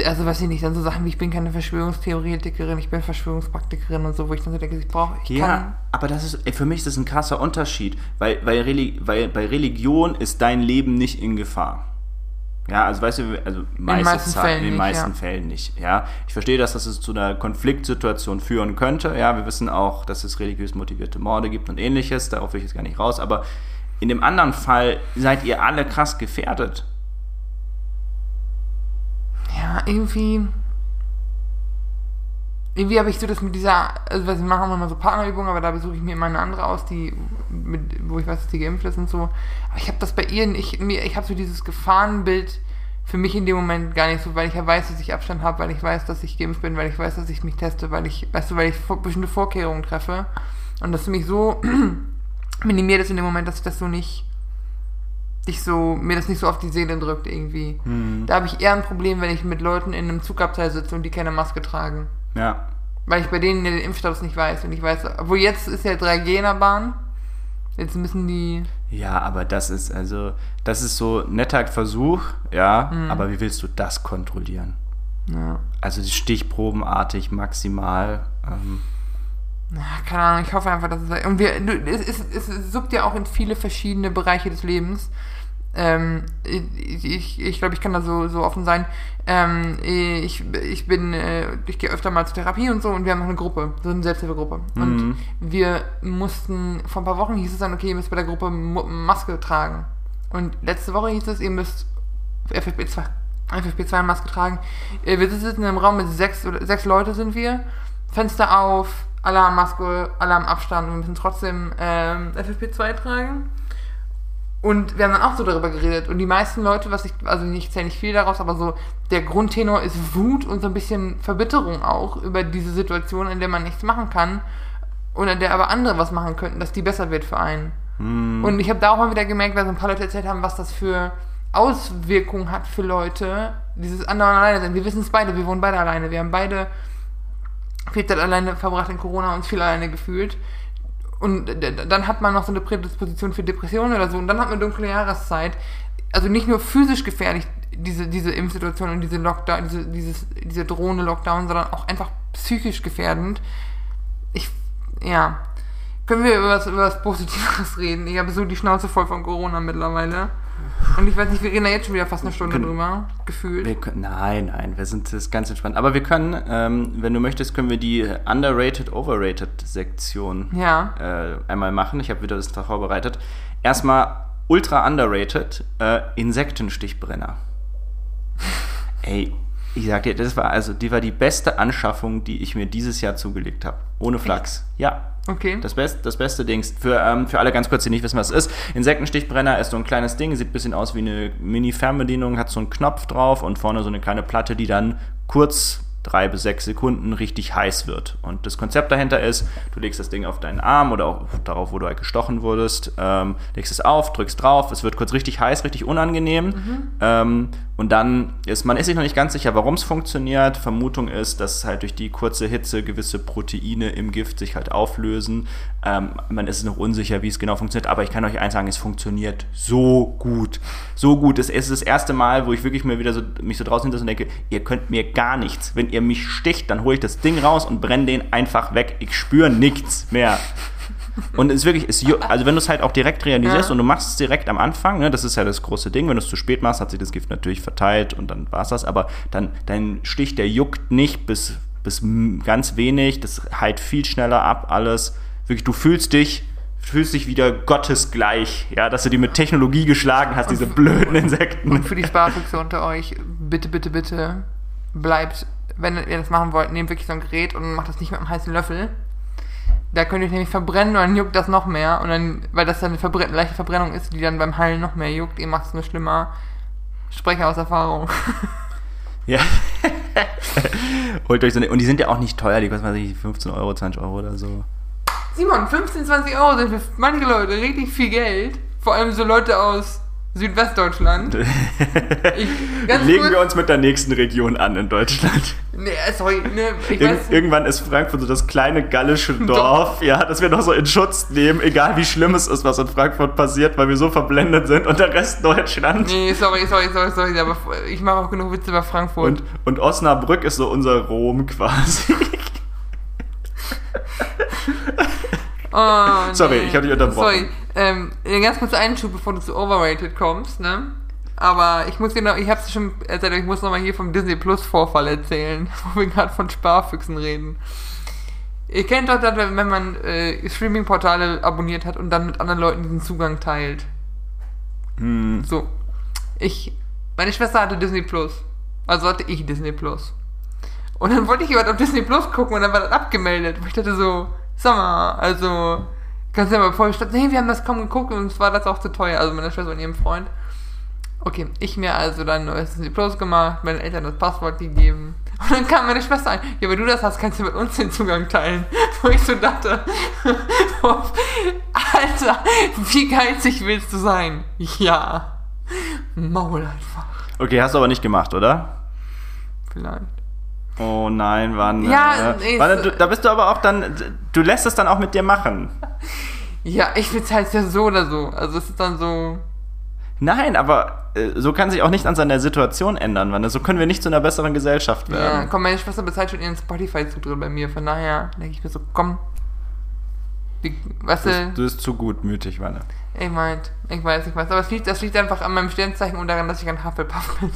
also weiß ich nicht, dann so Sachen wie ich bin keine Verschwörungstheoretikerin, ich bin Verschwörungspraktikerin und so, wo ich dann so denke, ich brauche, ich Ja, kann, aber das ist, für mich ist das ein krasser Unterschied, weil, weil, weil bei Religion ist dein Leben nicht in Gefahr. Ja, also weißt du, also meiste Zeit- in den nicht, meisten ja. Fällen nicht. Ja, ich verstehe, dass das zu einer Konfliktsituation führen könnte. Ja, wir wissen auch, dass es religiös motivierte Morde gibt und ähnliches. Darauf will ich jetzt gar nicht raus. Aber in dem anderen Fall seid ihr alle krass gefährdet. ja, irgendwie, irgendwie habe ich so das mit dieser, also was wir machen immer so Partnerübungen, aber da besuche ich mir immer eine andere aus, die, mit, wo ich weiß, dass die geimpft ist und so. Aber ich habe das bei ihr nicht, mir, ich habe so dieses Gefahrenbild für mich in dem Moment gar nicht so, weil ich ja weiß, dass ich Abstand habe, weil ich weiß, dass ich geimpft bin, weil ich weiß, dass ich mich teste, weil ich, weißt du, weil ich vor- bestimmte Vorkehrungen treffe. Und das mich so minimiert ist in dem Moment, dass ich das so nicht, ich so, mir das nicht so auf die Seele drückt irgendwie. Da habe ich eher ein Problem, wenn ich mit Leuten in einem Zugabteil sitze und die keine Maske tragen. Ja. Weil ich bei denen den Impfstatus nicht weiß. Und ich weiß, obwohl jetzt ist ja 3G in der Bahn. Jetzt müssen die. Ja, aber das ist also, das ist so ein netter Versuch, ja, Mhm. aber wie willst du das kontrollieren? Ja. Also stichprobenartig maximal. Ähm, Ja, keine Ahnung, ich hoffe einfach, dass es. Und wir, es, es, es suppt ja auch in viele verschiedene Bereiche des Lebens. Ähm, ich ich, glaube, ich kann da so, so offen sein. Ähm, ich, ich bin, äh, ich gehe öfter mal zur Therapie und so und wir haben noch eine Gruppe, so eine Selbsthilfegruppe. Und wir mussten, vor ein paar Wochen hieß es dann, okay, ihr müsst bei der Gruppe Maske tragen. Und letzte Woche hieß es, ihr müsst FFP2, FFP2 Maske tragen. Äh, Wir sitzen in einem Raum mit sechs, oder sechs Leute sind wir. Fenster auf, alle haben Maske, alle haben Abstand und wir müssen trotzdem ähm, FFP2 tragen. Und wir haben dann auch so darüber geredet. Und die meisten Leute, was ich, also ich zähle nicht viel daraus, aber so der Grundtenor ist Wut und so ein bisschen Verbitterung auch über diese Situation, in der man nichts machen kann und in der aber andere was machen könnten, dass die besser wird für einen. Und ich habe da auch mal wieder gemerkt, weil so ein paar Leute erzählt haben, was das für Auswirkungen hat für Leute, dieses andauernd alleine sein. Wir wissen es beide, wir wohnen beide alleine. Wir haben beide viel Zeit alleine verbracht in Corona und viel alleine gefühlt. Und dann hat man noch so eine Prädisposition für Depressionen oder so. Und dann hat man dunkle Jahreszeit. Also nicht nur physisch gefährlich, diese, diese Impfsituation und diese Lockdown, diese, dieses, diese drohende Lockdown, sondern auch einfach psychisch gefährdend. Ich, ja. Können wir über was, über was Positives reden? Ich habe so die Schnauze voll von Corona mittlerweile. Und ich weiß nicht, wir reden da jetzt schon wieder fast eine Stunde Können- drüber, gefühlt. können, nein, nein, wir sind das ganz entspannt. Aber wir können, ähm, wenn du möchtest, können wir die Underrated, Overrated Sektion Ja. äh, einmal machen. Ich habe wieder das da vorbereitet. Erstmal ultra underrated, äh, Insektenstichbrenner. Ey, ich sag dir, das war also, die war die beste Anschaffung, die ich mir dieses Jahr zugelegt habe. Ohne Flachs. Ja. Okay. Das, Best, das beste Dings. Für, ähm, für alle ganz kurz, die nicht wissen, was es ist. Insektenstichbrenner ist so ein kleines Ding, sieht ein bisschen aus wie eine Mini-Fernbedienung, hat so einen Knopf drauf und vorne so eine kleine Platte, die dann kurz drei bis sechs Sekunden richtig heiß wird. Und das Konzept dahinter ist, du legst das Ding auf deinen Arm oder auch darauf, wo du halt gestochen wurdest, ähm, legst es auf, drückst drauf, es wird kurz richtig heiß, richtig unangenehm. Ähm, und dann ist, man ist sich noch nicht ganz sicher, warum es funktioniert. Vermutung ist, dass halt durch die kurze Hitze gewisse Proteine im Gift sich halt auflösen. Ähm, man ist noch unsicher, wie es genau funktioniert, aber ich kann euch eins sagen, es funktioniert so gut. So gut. Es ist das erste Mal, wo ich wirklich mir wieder so, mich so draußen hinter und denke, ihr könnt mir gar nichts. Wenn ihr mich sticht, dann hole ich das Ding raus und brenne den einfach weg. Ich spüre nichts mehr. Und es ist wirklich, es, also wenn du es halt auch direkt realisierst Ja. und du machst es direkt am Anfang, ne, das ist ja das große Ding, wenn du es zu spät machst, hat sich das Gift natürlich verteilt und dann war es das, aber dann dein Stich, der juckt nicht bis, bis ganz wenig, das heilt viel schneller ab, alles. Wirklich, du fühlst dich, fühlst dich wieder gottesgleich, ja, dass du die mit Technologie geschlagen hast, diese blöden Insekten. Und für die Sparfüchse unter euch, bitte, bitte, bitte, bleibt, wenn ihr das machen wollt, nehmt wirklich so ein Gerät und macht das nicht mit einem heißen Löffel. Da könnt ihr euch nämlich verbrennen und dann juckt das noch mehr. Und dann, weil das dann eine Verbren leichte Verbrennung ist, die dann beim Heilen noch mehr juckt, ihr macht es nur schlimmer. Spreche aus Erfahrung. Ja. Holt euch so eine, und die sind ja auch nicht teuer, die kosten, weiß ich, 15 Euro, 20 Euro oder so. Simon, 15, 20 Euro sind für manche Leute richtig viel Geld. Vor allem so Leute aus Südwestdeutschland. Ich, Legen kurz, wir uns mit der nächsten Region an in Deutschland. Nee, sorry, ne, ich Ir weiß. irgendwann ist Frankfurt so das kleine gallische Dorf, ja, das wir noch so in Schutz nehmen, egal wie schlimm es ist, was in Frankfurt passiert, weil wir so verblendet sind und der Rest Deutschland. Nee, sorry, sorry, sorry, sorry, aber ich mache auch genug Witze über Frankfurt. Und, und Osnabrück ist so unser Rom quasi. Oh, Sorry, ich hab dich unterbrochen. Sorry, ähm, einen ganz kurzen Einschub, bevor du zu Overrated kommst, ne? Aber ich muss dir noch, ich hab's schon erzählt, ich muss noch mal hier vom Disney Plus Vorfall erzählen, wo wir gerade von Sparfüchsen reden. Ihr kennt doch das, wenn man äh, Streaming-Portale abonniert hat und dann mit anderen Leuten diesen Zugang teilt. Hm. So. Ich, meine Schwester hatte Disney Plus. Also hatte ich Disney Plus. Und dann wollte ich jemand auf Disney Plus gucken und dann war das abgemeldet. Und ich dachte so, sag mal, also, kannst du ja mal vorstellen, nee, wir haben das kaum geguckt und uns war das auch zu teuer. Also meine Schwester und ihrem Freund. Okay, ich mir also dann neues Disney Plus gemacht, meinen Eltern das Passwort gegeben. Und dann kam meine Schwester ein, ja, wenn du das hast, kannst du mit uns den Zugang teilen. Wo ich so dachte, Alter, wie geizig willst du sein? Ja. Maul einfach. Okay, hast du aber nicht gemacht, oder? Vielleicht. Oh nein, wann? Ja, äh, nee, wann, es- du, da bist du aber auch dann, du lässt es dann auch mit dir machen. Ja, ich will's halt ja so oder so. Also es ist dann so. Nein, aber äh, so kann sich auch nicht an seiner Situation ändern, Wann. So können wir nicht zu einer besseren Gesellschaft Ja, werden. komm, meine Schwester bezahlt schon ihren Spotify-Zutritt bei mir. Von daher denke ich mir so, komm. Die, Du, du, bist- du bist zu gutmütig, Wanne. ich meint, ich weiß, ich weiß. Aber es liegt, das liegt einfach an meinem Sternzeichen und daran, dass ich ein Hufflepuff bin.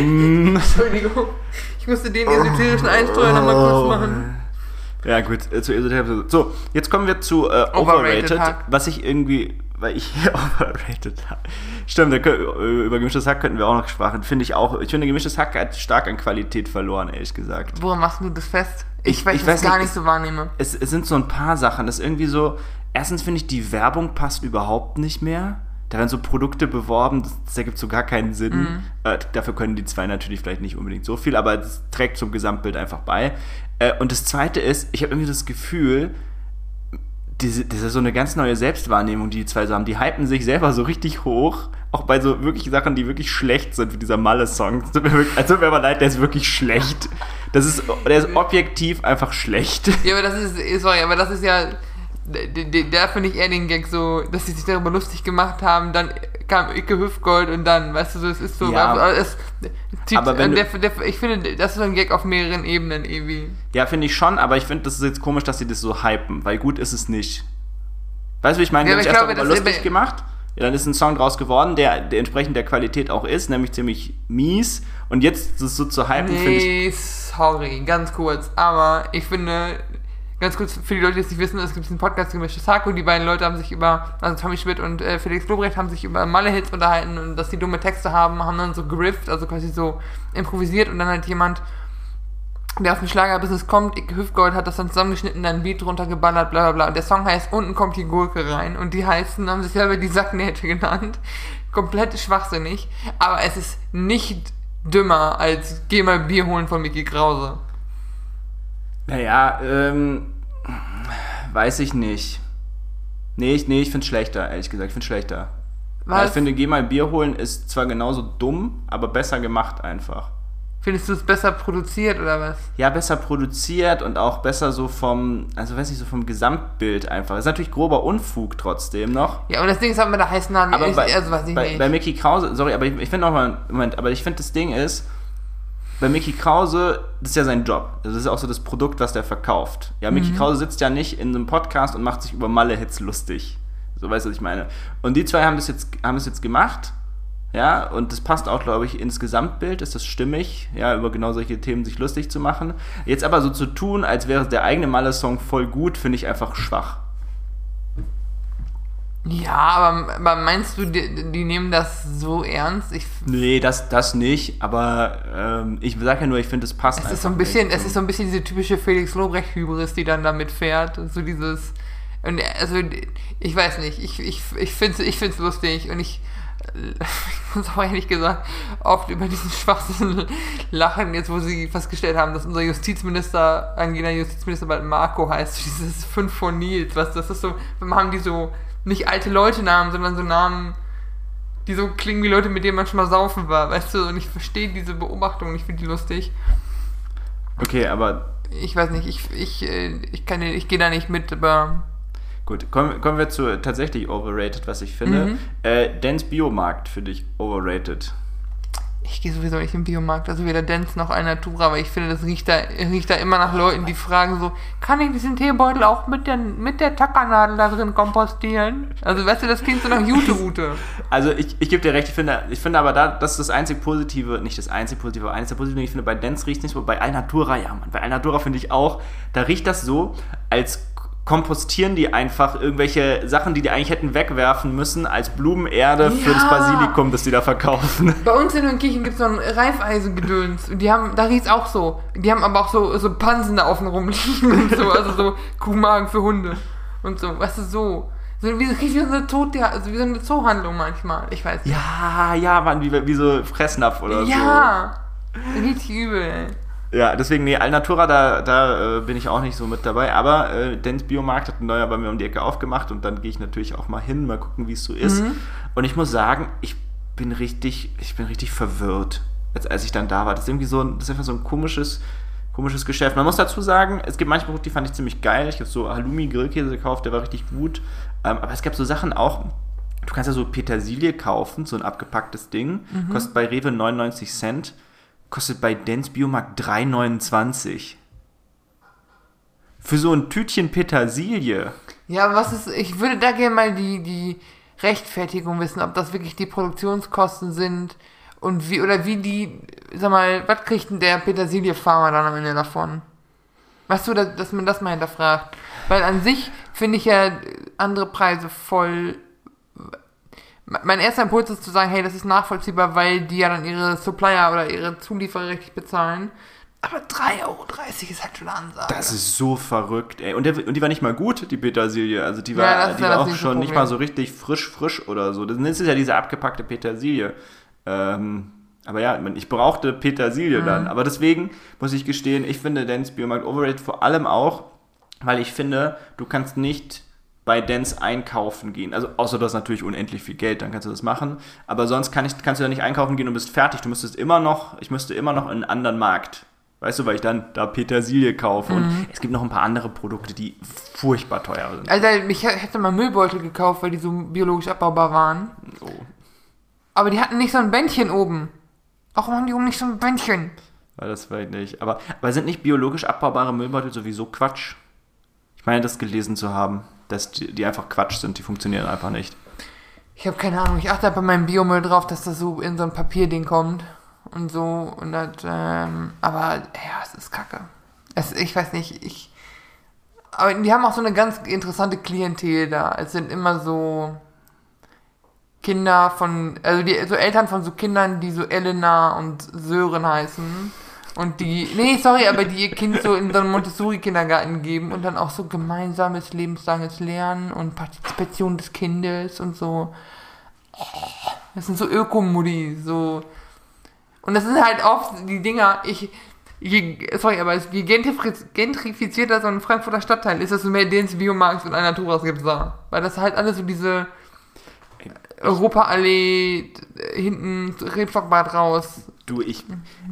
Mm. Entschuldigung. Ich musste den esoterischen Einsteuer nochmal kurz machen. Ja, gut, äh, zu Esoterik. So, jetzt kommen wir zu äh, Overrated Overrated, was ich irgendwie, weil ich hier Overrated habe. Stimmt, äh, über gemischtes Hack könnten wir auch noch sprachen. Finde ich auch. Ich finde, gemischtes Hack hat stark an Qualität verloren, ehrlich gesagt. Woran machst du das fest? Ich, Ich- weiß, ich ich das gar nicht, nicht so wahrnehme. Es, es sind so ein paar Sachen. Das ist irgendwie so. Erstens finde ich, die Werbung passt überhaupt nicht mehr. Da werden so Produkte beworben, das, das ergibt so gar keinen Sinn. Mhm. Äh, dafür können die zwei natürlich vielleicht nicht unbedingt so viel, aber es trägt zum Gesamtbild einfach bei. Äh, und das zweite ist, ich habe irgendwie das Gefühl, diese, das ist so eine ganz neue Selbstwahrnehmung, die die zwei so haben. Die hypen sich selber so richtig hoch, auch bei so wirklich Sachen, die wirklich schlecht sind, wie dieser Malle-Song. Also tut mir aber leid, der ist wirklich schlecht. Das ist, der ist objektiv einfach schlecht. Ja, aber das ist, sorry, aber das ist ja, da finde ich eher den Gag so, dass sie sich darüber lustig gemacht haben, dann kam Icke Hüftgold und dann, weißt du, so, es ist so, Ja. aber es, zieht, Aber wenn der, der, ich finde, das ist so ein Gag auf mehreren Ebenen irgendwie. Ja, finde ich schon, aber ich finde, das ist jetzt komisch, dass sie das so hypen, weil gut ist es nicht. Weißt du, wie ich meine? Ja, ich glaube, das- lustig gemacht. Ja, dann ist ein Song draus geworden, der, der entsprechend der Qualität auch ist, nämlich ziemlich mies. Und jetzt das so zu hypen, finde ich. Nee, sorry, ganz kurz, aber ich finde, ganz kurz für die Leute, die es nicht wissen, es gibt einen Podcast gemischtes Hack und die beiden Leute haben sich über, also Tommy Schmidt und äh, Felix Lobrecht haben sich über Malle-Hits unterhalten und dass die dumme Texte haben, haben dann so gerifft, also quasi so improvisiert und dann halt jemand, der aus dem Schlagerbusiness kommt, Hüftgold hat das dann zusammengeschnitten, dann ein Beat drunter geballert, bla bla bla. Und der Song heißt Unten kommt die Gurke rein. Und die heißen, haben sich selber die Sacknähte genannt. Komplett schwachsinnig. Aber es ist nicht dümmer als Geh mal Bier holen von Mickey Krause. Naja, ähm. Weiß ich nicht. Nee, ich, nee, ich finde es schlechter, ehrlich gesagt. Ich finde es schlechter. Weil Was? ich finde, geh mal Bier holen ist zwar genauso dumm, aber besser gemacht einfach. Findest du es besser produziert oder was? ja, besser produziert und auch besser so vom, also weiß nicht, so vom Gesamtbild einfach. Ist natürlich grober Unfug trotzdem noch. Ja, und das Ding ist halt mit der heißen Nadel. Aber ich, bei, also weiß ich bei, nicht. bei Mickey Krause, sorry, aber ich, ich finde nochmal, Moment, aber ich finde das Ding ist, bei Mickey Krause, das ist ja sein Job. Das ist auch so das Produkt, was der verkauft. Ja, Mickey Mhm. Krause sitzt ja nicht in einem Podcast und macht sich über Malle-Hits lustig. So weißt du, was ich meine. Und die zwei haben das jetzt, haben das jetzt gemacht. Ja, und das passt auch, glaube ich, ins Gesamtbild, ist das stimmig, ja, über genau solche Themen sich lustig zu machen. Jetzt aber so zu tun, als wäre der eigene Malle-Song voll gut, finde ich einfach schwach. Ja, aber, aber meinst du, die, die nehmen das so ernst? Ich, Nee, das, das nicht, aber ähm, ich sage ja nur, ich finde, es passt es ist so ein bisschen, es ist so ein bisschen diese typische Felix Lobrecht-Hybris, die dann damit fährt. So dieses. Und also, ich weiß nicht, ich, ich, ich finde es ich find's lustig und ich, ich muss auch ehrlich gesagt oft über diesen Schwachsinn lachen, jetzt wo sie festgestellt haben, dass unser Justizminister, Angela Justizminister bald Marco heißt, dieses 5 von Nils, was das ist so, haben die so nicht alte Leute Namen, sondern so Namen, die so klingen wie Leute, mit denen man schon mal saufen war, weißt du? Und ich verstehe diese Beobachtung, ich finde die lustig. Okay, aber Ich weiß nicht, ich, ich, äh, ich kann, ich gehe da nicht mit, aber gut. Kommen, kommen wir zu tatsächlich overrated, was ich finde. Mhm. Äh, Dance Biomarkt für dich overrated. Ich gehe sowieso nicht im Biomarkt, also weder Dance noch Alnatura, aber ich finde, das riecht da, riecht da immer nach Leuten, die fragen so, kann ich diesen Teebeutel auch mit der, mit der Tackernadel da drin kompostieren? Also, weißt du, das klingt so nach Jute-Route. Also ich, ich gebe dir recht, ich finde, ich finde aber da, das ist das einzig Positive, nicht das einzig Positive, aber eines der Positiven, ich finde, bei Dance riecht es nicht so, bei Alnatura, ja Mann, bei Alnatura finde ich auch, da riecht das so, als kompostieren die einfach irgendwelche Sachen, die die eigentlich hätten wegwerfen müssen, als Blumenerde für das Ja. Basilikum, das die da verkaufen. Bei uns in den Kirchen gibt es so ein Reifeisengedöns. Und die haben, da riecht's auch so. Die haben aber auch so, so Pansen da außen rumliegen und so, also so Kuhmagen für Hunde. Und so, weißt du, so. So wie, wie so eine Tot, also wie so eine Zoohandlung manchmal. Ich weiß nicht. Ja, ja, Mann, wie, wie so Fressnapf oder so. Ja! Richtig übel, ey. Ja, deswegen, nee, Alnatura, da, da äh, bin ich auch nicht so mit dabei. Aber äh, Dance Biomarkt hat ein neuer bei mir um die Ecke aufgemacht und dann gehe ich natürlich auch mal hin, mal gucken, wie es so ist. Mhm. Und ich muss sagen, ich bin richtig, ich bin richtig verwirrt, als, als ich dann da war. Das ist irgendwie so, ein- das ist einfach so ein komisches, komisches Geschäft. Man muss dazu sagen, es gibt manche Produkte, die fand ich ziemlich geil. Ich habe so Halloumi-Grillkäse gekauft, der war richtig gut. Ähm, aber es gab so Sachen auch, du kannst ja so Petersilie kaufen, so ein abgepacktes Ding, kostet bei Rewe 99 Cent, kostet bei Dance Biomarkt 3,29. Für so ein Tütchen Petersilie. Ja, was ist, ich würde da gerne mal die, die Rechtfertigung wissen, ob das wirklich die Produktionskosten sind und wie, oder wie die, sag mal, was kriegt denn der Petersilie-Farmer dann am Ende davon? Weißt du, dass, dass man das mal hinterfragt? Weil an sich finde ich ja andere Preise voll. Mein erster Impuls ist zu sagen, hey, das ist nachvollziehbar, weil die ja dann ihre Supplier oder ihre Zulieferer richtig bezahlen. Aber 3,30 Euro ist halt schon eine Ansage. Das ist so verrückt, ey. Und, der, und die war nicht mal gut, die Petersilie. Also die Ja, war, ist die ja war auch schon nicht Problem. mal so richtig frisch, frisch oder so. Das ist ja diese abgepackte Petersilie. Ähm, aber ja, ich brauchte Petersilie Mhm. dann. Aber deswegen muss ich gestehen, ich finde Dance Biomarkt overrated vor allem auch, weil ich finde, du kannst nicht bei Dance einkaufen gehen. Also außer du hast natürlich unendlich viel Geld, dann kannst du das machen. Aber sonst kann ich, kannst du da nicht einkaufen gehen und bist fertig. Du müsstest immer noch, ich müsste immer noch in einen anderen Markt. Weißt du, weil ich dann da Petersilie kaufe. Mhm. Und es gibt noch ein paar andere Produkte, die furchtbar teuer sind. Alter, ich hätte mal Müllbeutel gekauft, weil die so biologisch abbaubar waren. Oh. Aber die hatten nicht so ein Bändchen oben. Warum haben die oben nicht so ein Bändchen? Weil das vielleicht nicht. Aber, aber sind nicht biologisch abbaubare Müllbeutel sowieso Quatsch? Ich meine, das gelesen zu haben, dass die, die einfach Quatsch sind, die funktionieren einfach nicht. Ich habe keine Ahnung. Ich achte halt bei meinem Biomüll drauf, dass das so in so ein Papierding kommt. Und so. Und das, ähm, aber ja, es ist kacke. Es, ich weiß nicht, ich. Aber die haben auch so eine ganz interessante Klientel da. Es sind immer so Kinder von, also die, so Eltern von so Kindern, die so Elena und Sören heißen. Und die, nee, sorry, aber die ihr Kind so in so einen Montessori-Kindergarten geben und dann auch so gemeinsames lebenslanges Lernen und Partizipation des Kindes und so. Das sind so Ökomudi, so. Und das sind halt oft die Dinger, ich, je, sorry, aber je gentrifiz- gentrifizierter so ein Frankfurter Stadtteil ist, desto mehr Dance Biomarkt und Alnaturas gibt's da. Weil das halt alles so diese Europaallee, äh, hinten Rebstockbad raus. Du, ich,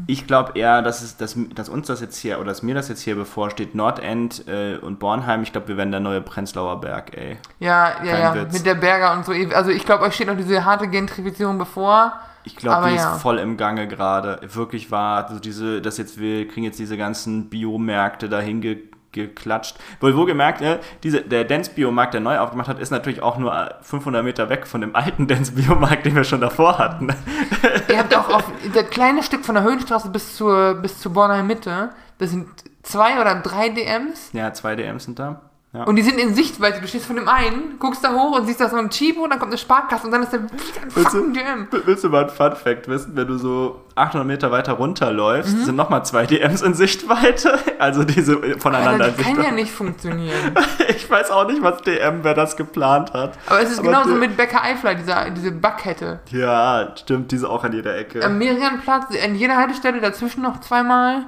ich glaube eher, dass, es, dass, dass uns das jetzt hier, oder dass mir das jetzt hier bevorsteht, Nordend äh, und Bornheim, ich glaube, wir werden der neue Prenzlauer Berg, ey. Ja, ja, Kein ja, Witz. mit der Berger und so. Also ich glaube, euch steht noch diese harte Gentrifizierung bevor. Ich glaube, die ja. ist voll im Gange gerade. Wirklich wahr. Also diese, das jetzt, wir kriegen jetzt diese ganzen Biomärkte dahin ge geklatscht. Wohl wohlgemerkt, ne, diese, der Dance-Biomarkt, der neu aufgemacht hat, ist natürlich auch nur äh, 500 Meter weg von dem alten Dance-Biomarkt, den wir schon davor hatten. Ihr habt auch auf das kleine Stück von der Höhenstraße bis zur, bis zur Bornheim Mitte, das sind zwei oder drei DMs. ja, zwei DMs sind da. Ja. Und die sind in Sichtweite. Du stehst von dem einen, guckst da hoch und siehst da so ein Chibo, dann kommt eine Sparkasse und dann ist da wieder ein Willst fucking DM. willst du mal ein Fun-Fact wissen? Wenn du so 800 Meter weiter runterläufst, Mhm. sind nochmal zwei DMs in Sichtweite. Also diese voneinander Alter, in das kann ja nicht funktionieren. Ich weiß auch nicht, was DM, wer das geplant hat. Aber es ist Aber genauso der- mit Bäcker Eifler, diese, diese Backkette. Ja, stimmt, diese auch an jeder Ecke. Am Merianplatz, an jeder Haltestelle dazwischen noch zweimal.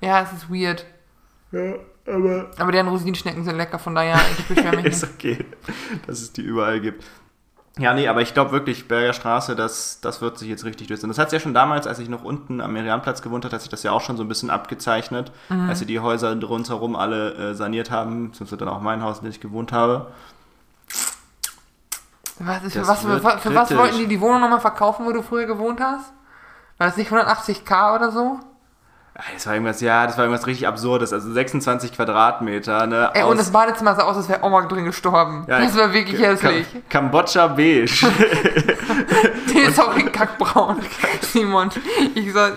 Ja, es ist weird. ja, aber Aber deren Rosinenschnecken sind lecker, von daher, ich beschwere mich ist nicht. okay, dass es die überall gibt. Ja, nee, aber ich glaube wirklich, Berger Straße, das, das wird sich jetzt richtig durchsetzen. Das hat es ja schon damals, als ich noch unten am Merianplatz gewohnt habe, hat sich das ja auch schon so ein bisschen abgezeichnet, Mhm. als sie die Häuser rundherum alle äh, saniert haben, beziehungsweise dann auch mein Haus, in dem ich gewohnt habe. Was ist, für was, für, für was wollten die die Wohnung nochmal verkaufen, wo du früher gewohnt hast? War das nicht 180k oder so? Das war irgendwas, ja, das war irgendwas richtig Absurdes. Also 26 Quadratmeter, ne? Ey, und das Badezimmer sah aus, als wäre Oma drin gestorben. Ja, das war wirklich hässlich. Kam Kambodscha beige. Der ist auch in kackbraun. Simon, ich sag,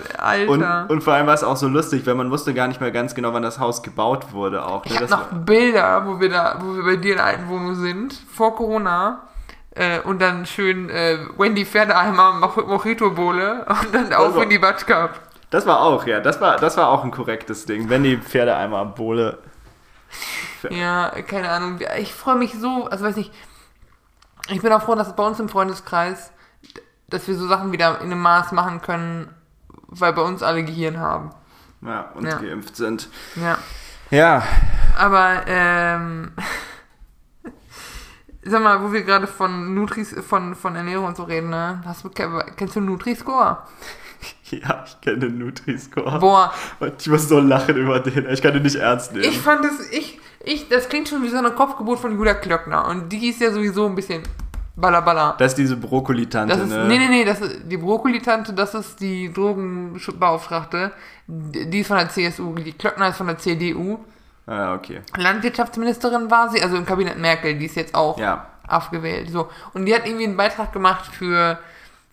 und, Alter. und vor allem war es auch so lustig, weil man wusste gar nicht mehr ganz genau, wann das Haus gebaut wurde auch. Ne? ich Das noch Bilder, wo wir da, wo wir bei dir in der alten Wohnung sind, vor Corona. Äh, und dann schön äh, Wendy Pferdeeimer, Mo- Mojito-Bowle und dann auf war- in die Batschkap. Das war auch, ja, das war, das war auch ein korrektes Ding. Wenn die Pferde einmal am Bohle. Ja, keine Ahnung. Ich freue mich so, also weiß nicht, ich bin auch froh, dass bei uns im Freundeskreis, dass wir so Sachen wieder in einem Maß machen können, weil bei uns alle Gehirn haben. Ja, und Ja. geimpft sind. Ja. Ja. Aber, ähm, sag mal, wo wir gerade von Nutris, von, von Ernährung und so reden, ne? Hast du, kennst du Nutri-Score? Ja, ich kenne den Nutri-Score. Boah, Und ich muss so lachen über den. Ich kann den nicht ernst nehmen. ich fand es, ich, ich, das klingt schon wie so eine Kopfgeburt von Julia Klöckner. Und die ist ja sowieso ein bisschen balla das ist diese Brokkoli-Tante, Das ist, ne? nee, nee, nee, das ist, die Brokkoli-Tante, das ist die Drogenbeauftragte. Die ist von der CSU, die Klöckner ist von der CDU. Ah, okay. Landwirtschaftsministerin war sie, also im Kabinett Merkel, die ist jetzt auch Ja. aufgewählt. So. Und die hat irgendwie einen Beitrag gemacht für,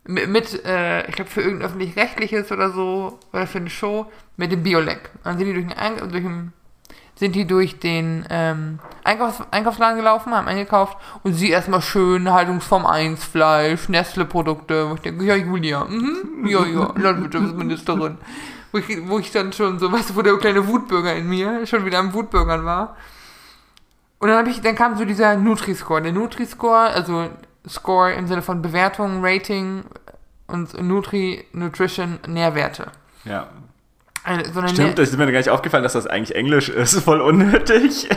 mit, äh, ich glaube, für irgendein öffentlich-rechtliches oder so, oder für eine Show, mit dem Biolek. Dann sind die durch den, Ein- durch den sind die durch den ähm, Einkaufs Einkaufsladen gelaufen, haben eingekauft und sie erstmal schön Haltungsform 1 Fleisch, Nestle-Produkte, wo ich denke, ja, Julia, mhm, ja, ja, Landwirtschaftsministerin. wo, ich, wo ich dann schon so, weißt du, wo der kleine Wutbürger in mir schon wieder am Wutbürgern war. Und dann, hab ich, dann kam so dieser Nutri-Score. Der Nutri-Score, also Score im Sinne von Bewertung, Rating und Nutri, Nutrition, Nährwerte. Ja. Eine, so eine Stimmt, das ist mir gar nicht aufgefallen, dass das eigentlich Englisch ist. Voll unnötig.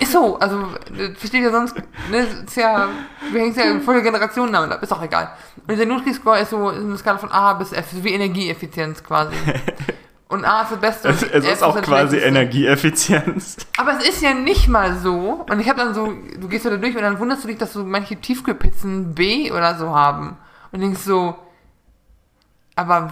Ist so, also das versteht ja sonst, ne, ist ja, wir hängen ja voll der Generationen damit ab, ist auch egal. Und der Nutri-Score ist so eine Skala von A bis F, so wie Energieeffizienz quasi. Und A ist das Beste. Es, es ist auch quasi. Energieeffizienz. Aber es ist ja nicht mal so. Und ich habe dann so, du gehst da durch und dann wunderst du dich, dass so manche Tiefkühlpizzen B oder so haben. Und denkst so, aber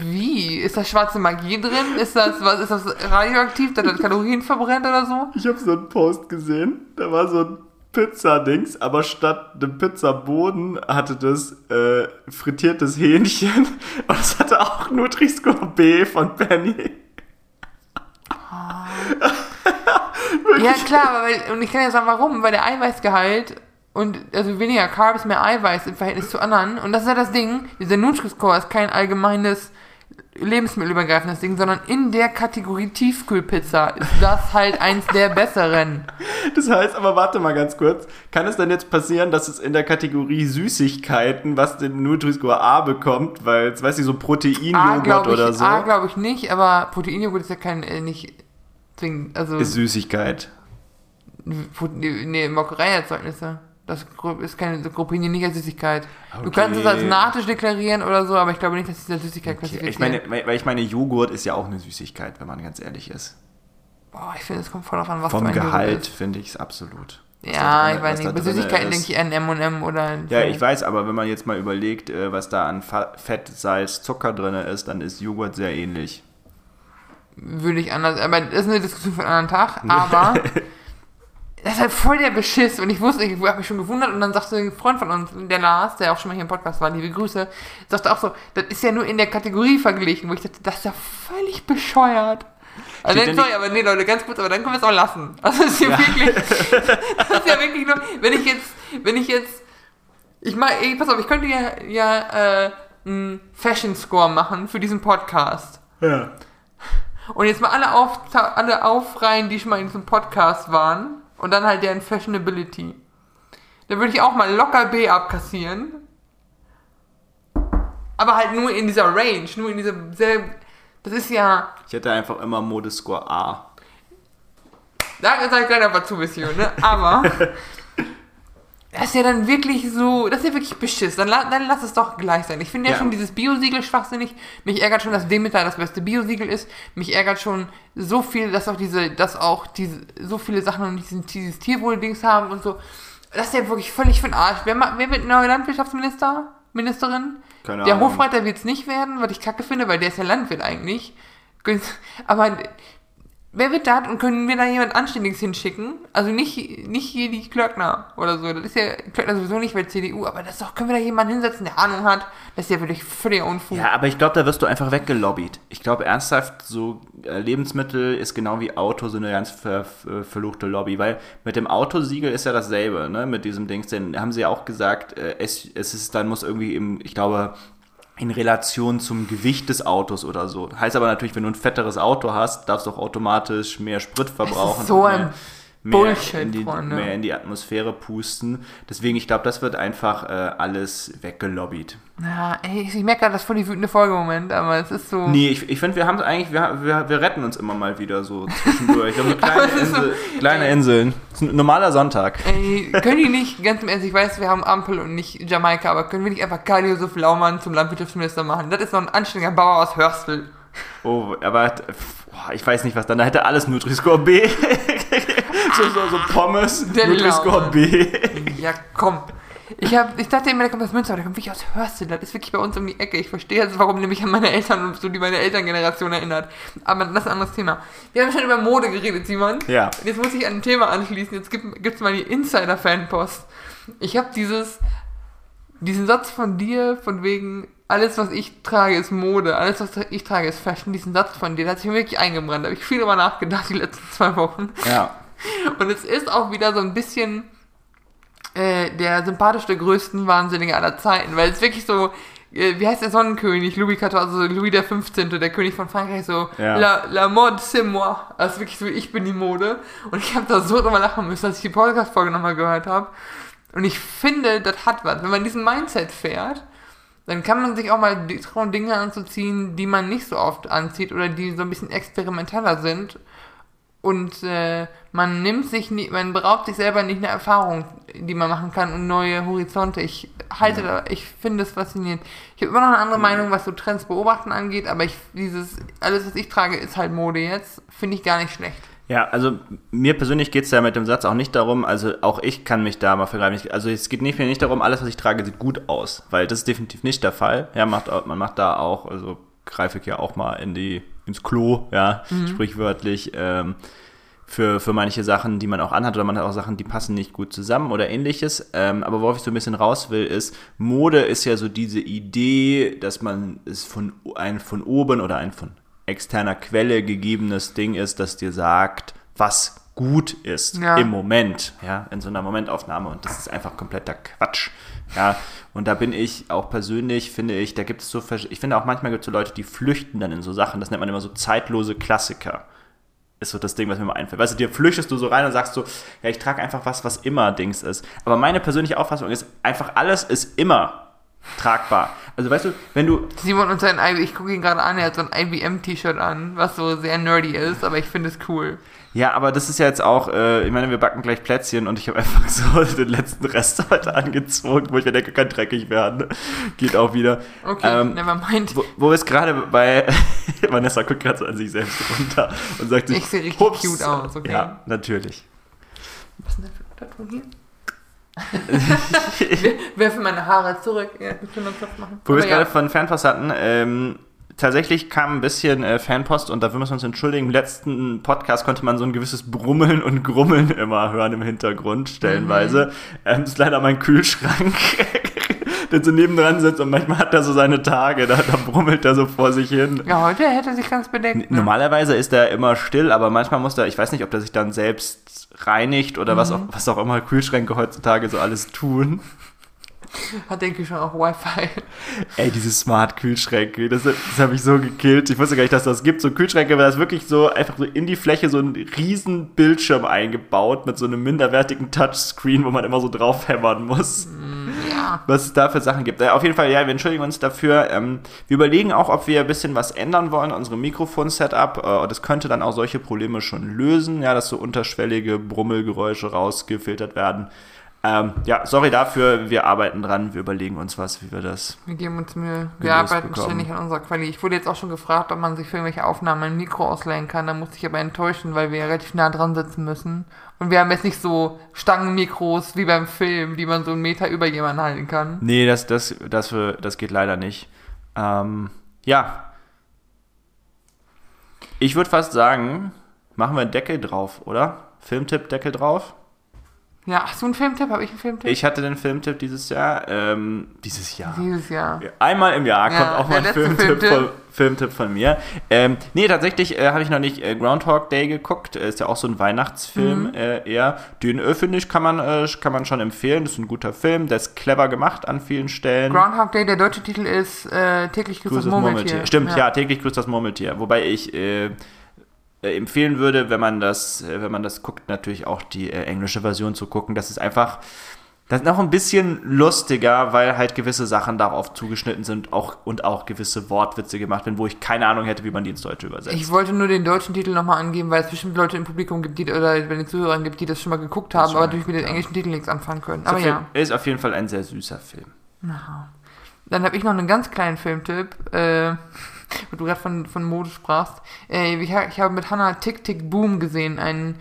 wie? Ist da schwarze Magie drin? Ist das, was, ist das radioaktiv, dass das Kalorien verbrennt oder so? Ich habe so einen Post gesehen, da war so ein Pizzadings, aber statt dem Pizzaboden hatte das äh, frittiertes Hähnchen und es hatte auch Nutri-Score B von Penny. Ja, klar, aber und ich kann ja sagen, warum? Weil der Eiweißgehalt und also weniger Carbs, mehr Eiweiß im Verhältnis zu anderen. Und das ist ja das Ding, dieser Nutri-Score ist kein allgemeines lebensmittelübergreifendes Ding, sondern in der Kategorie Tiefkühlpizza ist das halt eins der besseren. Das heißt, aber warte mal ganz kurz, kann es dann jetzt passieren, dass es in der Kategorie Süßigkeiten, was den Nutri-Score A bekommt, weil es, weiß ich, so Proteinjoghurt oder so, A glaube ich nicht, aber Proteinjoghurt ist ja kein, äh, nicht zwingend, also ist Süßigkeit. Nee, Molkereierzeugnisse. Das ist keine Gruppe nicht als Süßigkeit. Du Okay. kannst es als Nachtisch deklarieren oder so, aber ich glaube nicht, dass sie als Süßigkeit Okay. klassifizieren. Ich meine, weil ich meine, Joghurt ist ja auch eine Süßigkeit, wenn man ganz ehrlich ist. Boah, ich finde, es kommt voll an, was Vom für ein Joghurt Gehalt finde ich es absolut. Ja, da ich drin- weiß nicht. Bei drin Süßigkeiten denke ich an M&M oder... Ja, ich weiß, aber wenn man jetzt mal überlegt, äh, was da an Fett, Salz, Zucker drin ist, dann ist Joghurt sehr ähnlich. Würde ich anders... Aber das ist eine Diskussion für einen anderen Tag. Aber das ist halt voll der Beschiss. Und ich wusste, ich habe mich schon gewundert. Und dann sagte ein Freund von uns, der Lars, der auch schon mal hier im Podcast war, liebe Grüße, sagte auch so, das ist ja nur in der Kategorie verglichen. Wo ich dachte, das ist ja völlig bescheuert. Also, dann, ja sorry, aber nee, Leute, ganz kurz, aber dann können wir es auch lassen. Also, das ist ja, Ja. wirklich, das ist ja wirklich nur, wenn ich jetzt, wenn ich jetzt, ich mal, ey, pass auf, ich könnte ja, ja, äh, einen Fashion Score machen für diesen Podcast. Ja. Und jetzt mal alle, auf, alle aufreihen, die schon mal in diesem Podcast waren. Und dann halt deren Fashionability. Dann würde ich auch mal locker B abkassieren. Aber halt nur in dieser Range, nur in dieser selben. Das ist ja. Ich hätte einfach immer Modescore A. Da seid kleiner Batsumission, ne? Aber. Das ist ja dann wirklich so, das ist ja wirklich Beschiss. Dann, dann lass es doch gleich sein. Ich finde ja, Ja. schon dieses Bio-Siegel schwachsinnig. Mich ärgert schon, dass Demeter das beste Bio-Siegel ist. Mich ärgert schon so viel, dass auch diese, dass auch diese, so viele Sachen und diesen, dieses Tierwohl-Dings haben und so. Das ist ja wirklich völlig für den Arsch. Wer, wer wird neuer Landwirtschaftsminister? Ministerin? Keine der Ahnung. Hofreiter wird es nicht werden, was ich kacke finde, weil der ist ja Landwirt eigentlich. Aber wer wird das und können wir da jemand Anständiges hinschicken? Also nicht, nicht hier die Klöckner oder so. Das ist ja Klöckner sowieso nicht, weil CDU, aber das ist doch, können wir da jemanden hinsetzen, der Ahnung hat? Das ist ja wirklich völliger Unfug. Ja, aber ich glaube, da wirst du einfach weggelobbyt. Ich glaube ernsthaft, so äh, Lebensmittel ist genau wie Auto so eine ganz ver, ver, verluchte Lobby, weil mit dem Autosiegel ist ja dasselbe, ne? Mit diesem Dings, denn haben sie ja auch gesagt, äh, es, es ist, dann muss irgendwie im, ich glaube, in Relation zum Gewicht des Autos oder so. Heißt aber natürlich, wenn du ein fetteres Auto hast, darfst du auch automatisch mehr Sprit verbrauchen. so ein mehr, Bullshit, in die, Freunde. mehr in die Atmosphäre pusten. Deswegen, ich glaube, das wird einfach äh, alles weggelobbyt. Ja, ey, ich merke gerade, das ist voll die wütende Folge im Moment, aber es ist so. Nee, ich, ich finde, wir haben es eigentlich, wir, wir, wir retten uns immer mal wieder so zwischendurch. So kleine, ist so- Insel, kleine Inseln. Es ist ein normaler Sonntag. Ey, können die nicht, ganz im Ernst, ich weiß, wir haben Ampel und nicht Jamaika, aber können wir nicht einfach Karl Josef Laumann zum Landwirtschaftsminister machen? Das ist noch ein anständiger Bauer aus Hörstel. Oh, aber ich weiß nicht, was dann. Da hätte alles Nutri-Score B. so, so, so Pommes, Der Nutri-Score Laumann. B. Ja, komm. Ich, hab, ich dachte immer, der kommt aus Münster, aber der kommt wirklich aus Hörstel. Das ist wirklich bei uns um die Ecke. Ich verstehe jetzt, warum mich an meine Eltern und so die meine Elterngeneration erinnert. Aber das ist ein anderes Thema. Wir haben schon über Mode geredet, Simon. Ja. Und Jetzt muss ich an ein Thema anschließen. Jetzt gibt es mal die Insider-Fanpost. Ich habe dieses, diesen Satz von dir, von wegen, alles, was ich trage, ist Mode, alles, was ich trage, ist Fashion. Diesen Satz von dir, der hat sich mir wirklich eingebrannt. Da habe ich viel drüber nachgedacht die letzten zwei Wochen. Ja. Und es ist auch wieder so ein bisschen äh, der sympathischste, größten Wahnsinnige aller Zeiten, weil es wirklich so, äh, wie heißt der Sonnenkönig, Louis XIV, also Louis der 15., der König von Frankreich, so, Ja. la, la mode c'est moi, also wirklich so, ich bin die Mode. Und ich habe da so drüber lachen müssen, als ich die Podcast-Folge nochmal gehört habe. Und ich finde, das hat was. Wenn man diesen Mindset fährt, dann kann man sich auch mal trauen, Dinge anzuziehen, die man nicht so oft anzieht oder die so ein bisschen experimenteller sind. Und äh, man nimmt sich nie, man beraubt sich selber nicht eine Erfahrung, die man machen kann und neue Horizonte. Ich halte da, ich finde es faszinierend. Ich habe immer noch eine andere Meinung, was so Trends beobachten angeht, aber ich dieses, alles was ich trage, ist halt Mode jetzt, finde ich gar nicht schlecht. Ja, also mir persönlich geht es ja mit dem Satz auch nicht darum, also auch ich kann mich da mal vergreifen. Ich- Also es geht nicht, mir nicht darum, alles, was ich trage, sieht gut aus, weil das ist definitiv nicht der Fall. Ja, macht, man macht da auch, also greife ich ja auch mal in die, ins Klo, ja, sprichwörtlich, ähm, für, für manche Sachen, die man auch anhat, oder man hat auch Sachen, die passen nicht gut zusammen oder ähnliches. Ähm, aber worauf ich so ein bisschen raus will, ist, Mode ist ja so diese Idee, dass man es von ein von oben oder ein von externer Quelle gegebenes Ding ist, das dir sagt, was gut ist Ja. im Moment, ja, in so einer Momentaufnahme. Und das ist einfach kompletter Quatsch. Ja, und da bin ich auch persönlich, finde ich, da gibt es so, ich finde auch manchmal gibt es so Leute, die flüchten dann in so Sachen, das nennt man immer so zeitlose Klassiker ist so das Ding, was mir mal einfällt. Weißt du, dir flüchtest du so rein und sagst so, ja, ich trage einfach was, was immer Dings ist. Aber meine persönliche Auffassung ist, einfach alles ist immer tragbar. Also weißt du, wenn du, Simon und sein IB, ich gucke ihn gerade an, er hat so ein IBM-T-Shirt an, was so sehr nerdy ist, aber ich finde es cool. Ja, aber das ist ja jetzt auch, äh, ich meine, wir backen gleich Plätzchen und ich habe einfach so den letzten Rest heute angezogen, wo ich mir denke, kann dreckig werden. Geht auch wieder. Okay, Ähm, never mind. Wo, wo wir es gerade bei Vanessa guckt gerade so an sich selbst runter und sagt sich, Ich sehe richtig "Hups." cute aus, okay. Ja, natürlich. Was ist denn das für ein hier? Werfe meine Haare zurück. Ja, ich Knopf machen. Wo wir es gerade ja, von Fanpost hatten, ähm, tatsächlich kam ein bisschen äh, Fanpost und dafür müssen wir uns entschuldigen. Im letzten Podcast konnte man so ein gewisses Brummeln und Grummeln immer hören im Hintergrund, stellenweise. Mhm. Ähm, das ist leider mein Kühlschrank, der so nebendran sitzt und manchmal hat er so seine Tage, da, da brummelt er so vor sich hin. ja, heute hätte er sich ganz bedeckt. Ne? Normalerweise ist er immer still, aber manchmal muss er, ich weiß nicht, ob er sich dann selbst reinigt oder was, auch, Mhm. was auch immer Kühlschränke heutzutage so alles tun. Hat denke ich schon auch Wi-Fi. Ey, diese Smart-Kühlschränke, das, das habe ich so gekillt. Ich wusste gar nicht, dass das gibt. So Kühlschränke, weil das wirklich so einfach so in die Fläche so ein riesen Bildschirm eingebaut mit so einem minderwertigen Touchscreen, wo man immer so drauf hämmern muss. Ja. Was es da für Sachen gibt. Äh, auf jeden Fall, ja, wir entschuldigen uns dafür. Ähm, wir überlegen auch, ob wir ein bisschen was ändern wollen, unsere Mikrofon-Setup. Äh, das könnte dann auch solche Probleme schon lösen, ja, dass so unterschwellige Brummelgeräusche rausgefiltert werden. Ähm, ja, sorry dafür, wir arbeiten dran, wir überlegen uns was, wie wir das. Wir geben uns Mühe. Wir arbeiten bekommen. ständig an unserer Qualität. Ich wurde jetzt auch schon gefragt, ob man sich für irgendwelche Aufnahmen ein Mikro ausleihen kann. Da musste ich aber enttäuschen, weil wir relativ nah dran sitzen müssen. Und wir haben jetzt nicht so Stangenmikros wie beim Film, die man so einen Meter über jemanden halten kann. Nee, das, das, das, für, das geht leider nicht. Ähm, ja. Ich würde fast sagen, machen wir einen Deckel drauf, oder? Filmtipp, Deckel drauf. Ja, hast du einen Filmtipp? Habe ich einen Filmtipp? Ich hatte den Filmtipp dieses Jahr. Ähm, dieses Jahr. Dieses Jahr. Einmal im Jahr Ja, kommt auch mal ein Filmtipp, Filmtipp. Von, Filmtipp von mir. Ähm, nee, tatsächlich äh, habe ich noch nicht äh, Groundhog Day geguckt. Äh, Ist ja auch so ein Weihnachtsfilm Mhm. äh, eher. Den äh, finde ich, kann man, äh, kann man schon empfehlen. Das ist ein guter Film. Der ist clever gemacht an vielen Stellen. Groundhog Day, der deutsche Titel ist äh, täglich grüßt Grüß das Murmeltier. Stimmt, ja. täglich grüßt das Murmeltier. Wobei ich äh, empfehlen würde, wenn man das, äh, wenn man das guckt, natürlich auch die äh, englische Version zu gucken. Das ist einfach, das ist noch ein bisschen lustiger, weil halt gewisse Sachen darauf zugeschnitten sind auch, und auch gewisse Wortwitze gemacht werden, wo ich keine Ahnung hätte, wie man die ins Deutsche übersetzt. Ich wollte nur den deutschen Titel nochmal angeben, weil es bestimmt Leute im Publikum gibt, die, oder bei den Zuhörern gibt, die das schon mal geguckt haben, aber durch mit den englischen Titeln nichts anfangen können. ist, Aber auf, ja. jeden- ist auf jeden Fall ein sehr süßer Film. Dann habe ich noch einen ganz kleinen Filmtipp, äh, wo du gerade von, von Mode sprachst. Äh, ich, ich habe mit Hannah Tick Tick Boom gesehen, einen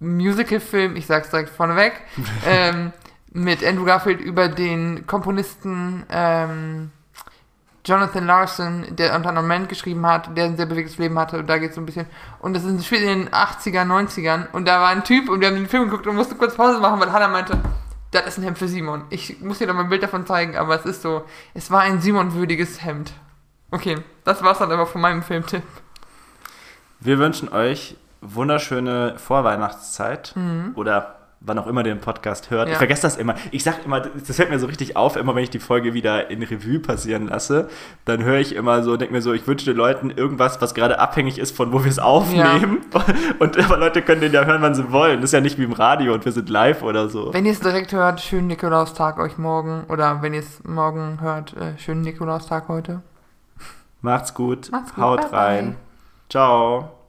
Musical-Film, ich sag's direkt vorneweg, ähm, mit Andrew Garfield über den Komponisten ähm, Jonathan Larson, der unter anderem Man geschrieben hat, der ein sehr bewegtes Leben hatte und da geht es so ein bisschen. Und das ist ein Spiel in den 80er, 90ern und da war ein Typ und wir haben den Film geguckt und mussten kurz Pause machen, weil Hannah meinte, das ist ein Hemd für Simon. Ich muss dir noch mal ein Bild davon zeigen, aber es ist so, es war ein Simon-würdiges Hemd. Okay, das war's dann aber von meinem Filmtipp. Wir wünschen euch wunderschöne Vorweihnachtszeit oder wann auch immer den Podcast hört. Ja. Ich vergesse das immer. Ich sag immer, das fällt mir so richtig auf, immer wenn ich die Folge wieder in Revue passieren lasse, dann höre ich immer so, denke mir so, ich wünsche den Leuten irgendwas, was gerade abhängig ist von wo wir es aufnehmen. Und aber Leute können den ja hören, wann sie wollen. Das ist ja nicht wie im Radio und wir sind live oder so. Wenn ihr es direkt hört, schönen Nikolaustag euch morgen. Oder wenn ihr es morgen hört, äh, schönen Nikolaustag heute. Macht's gut. Macht's gut. Haut rein. Ciao.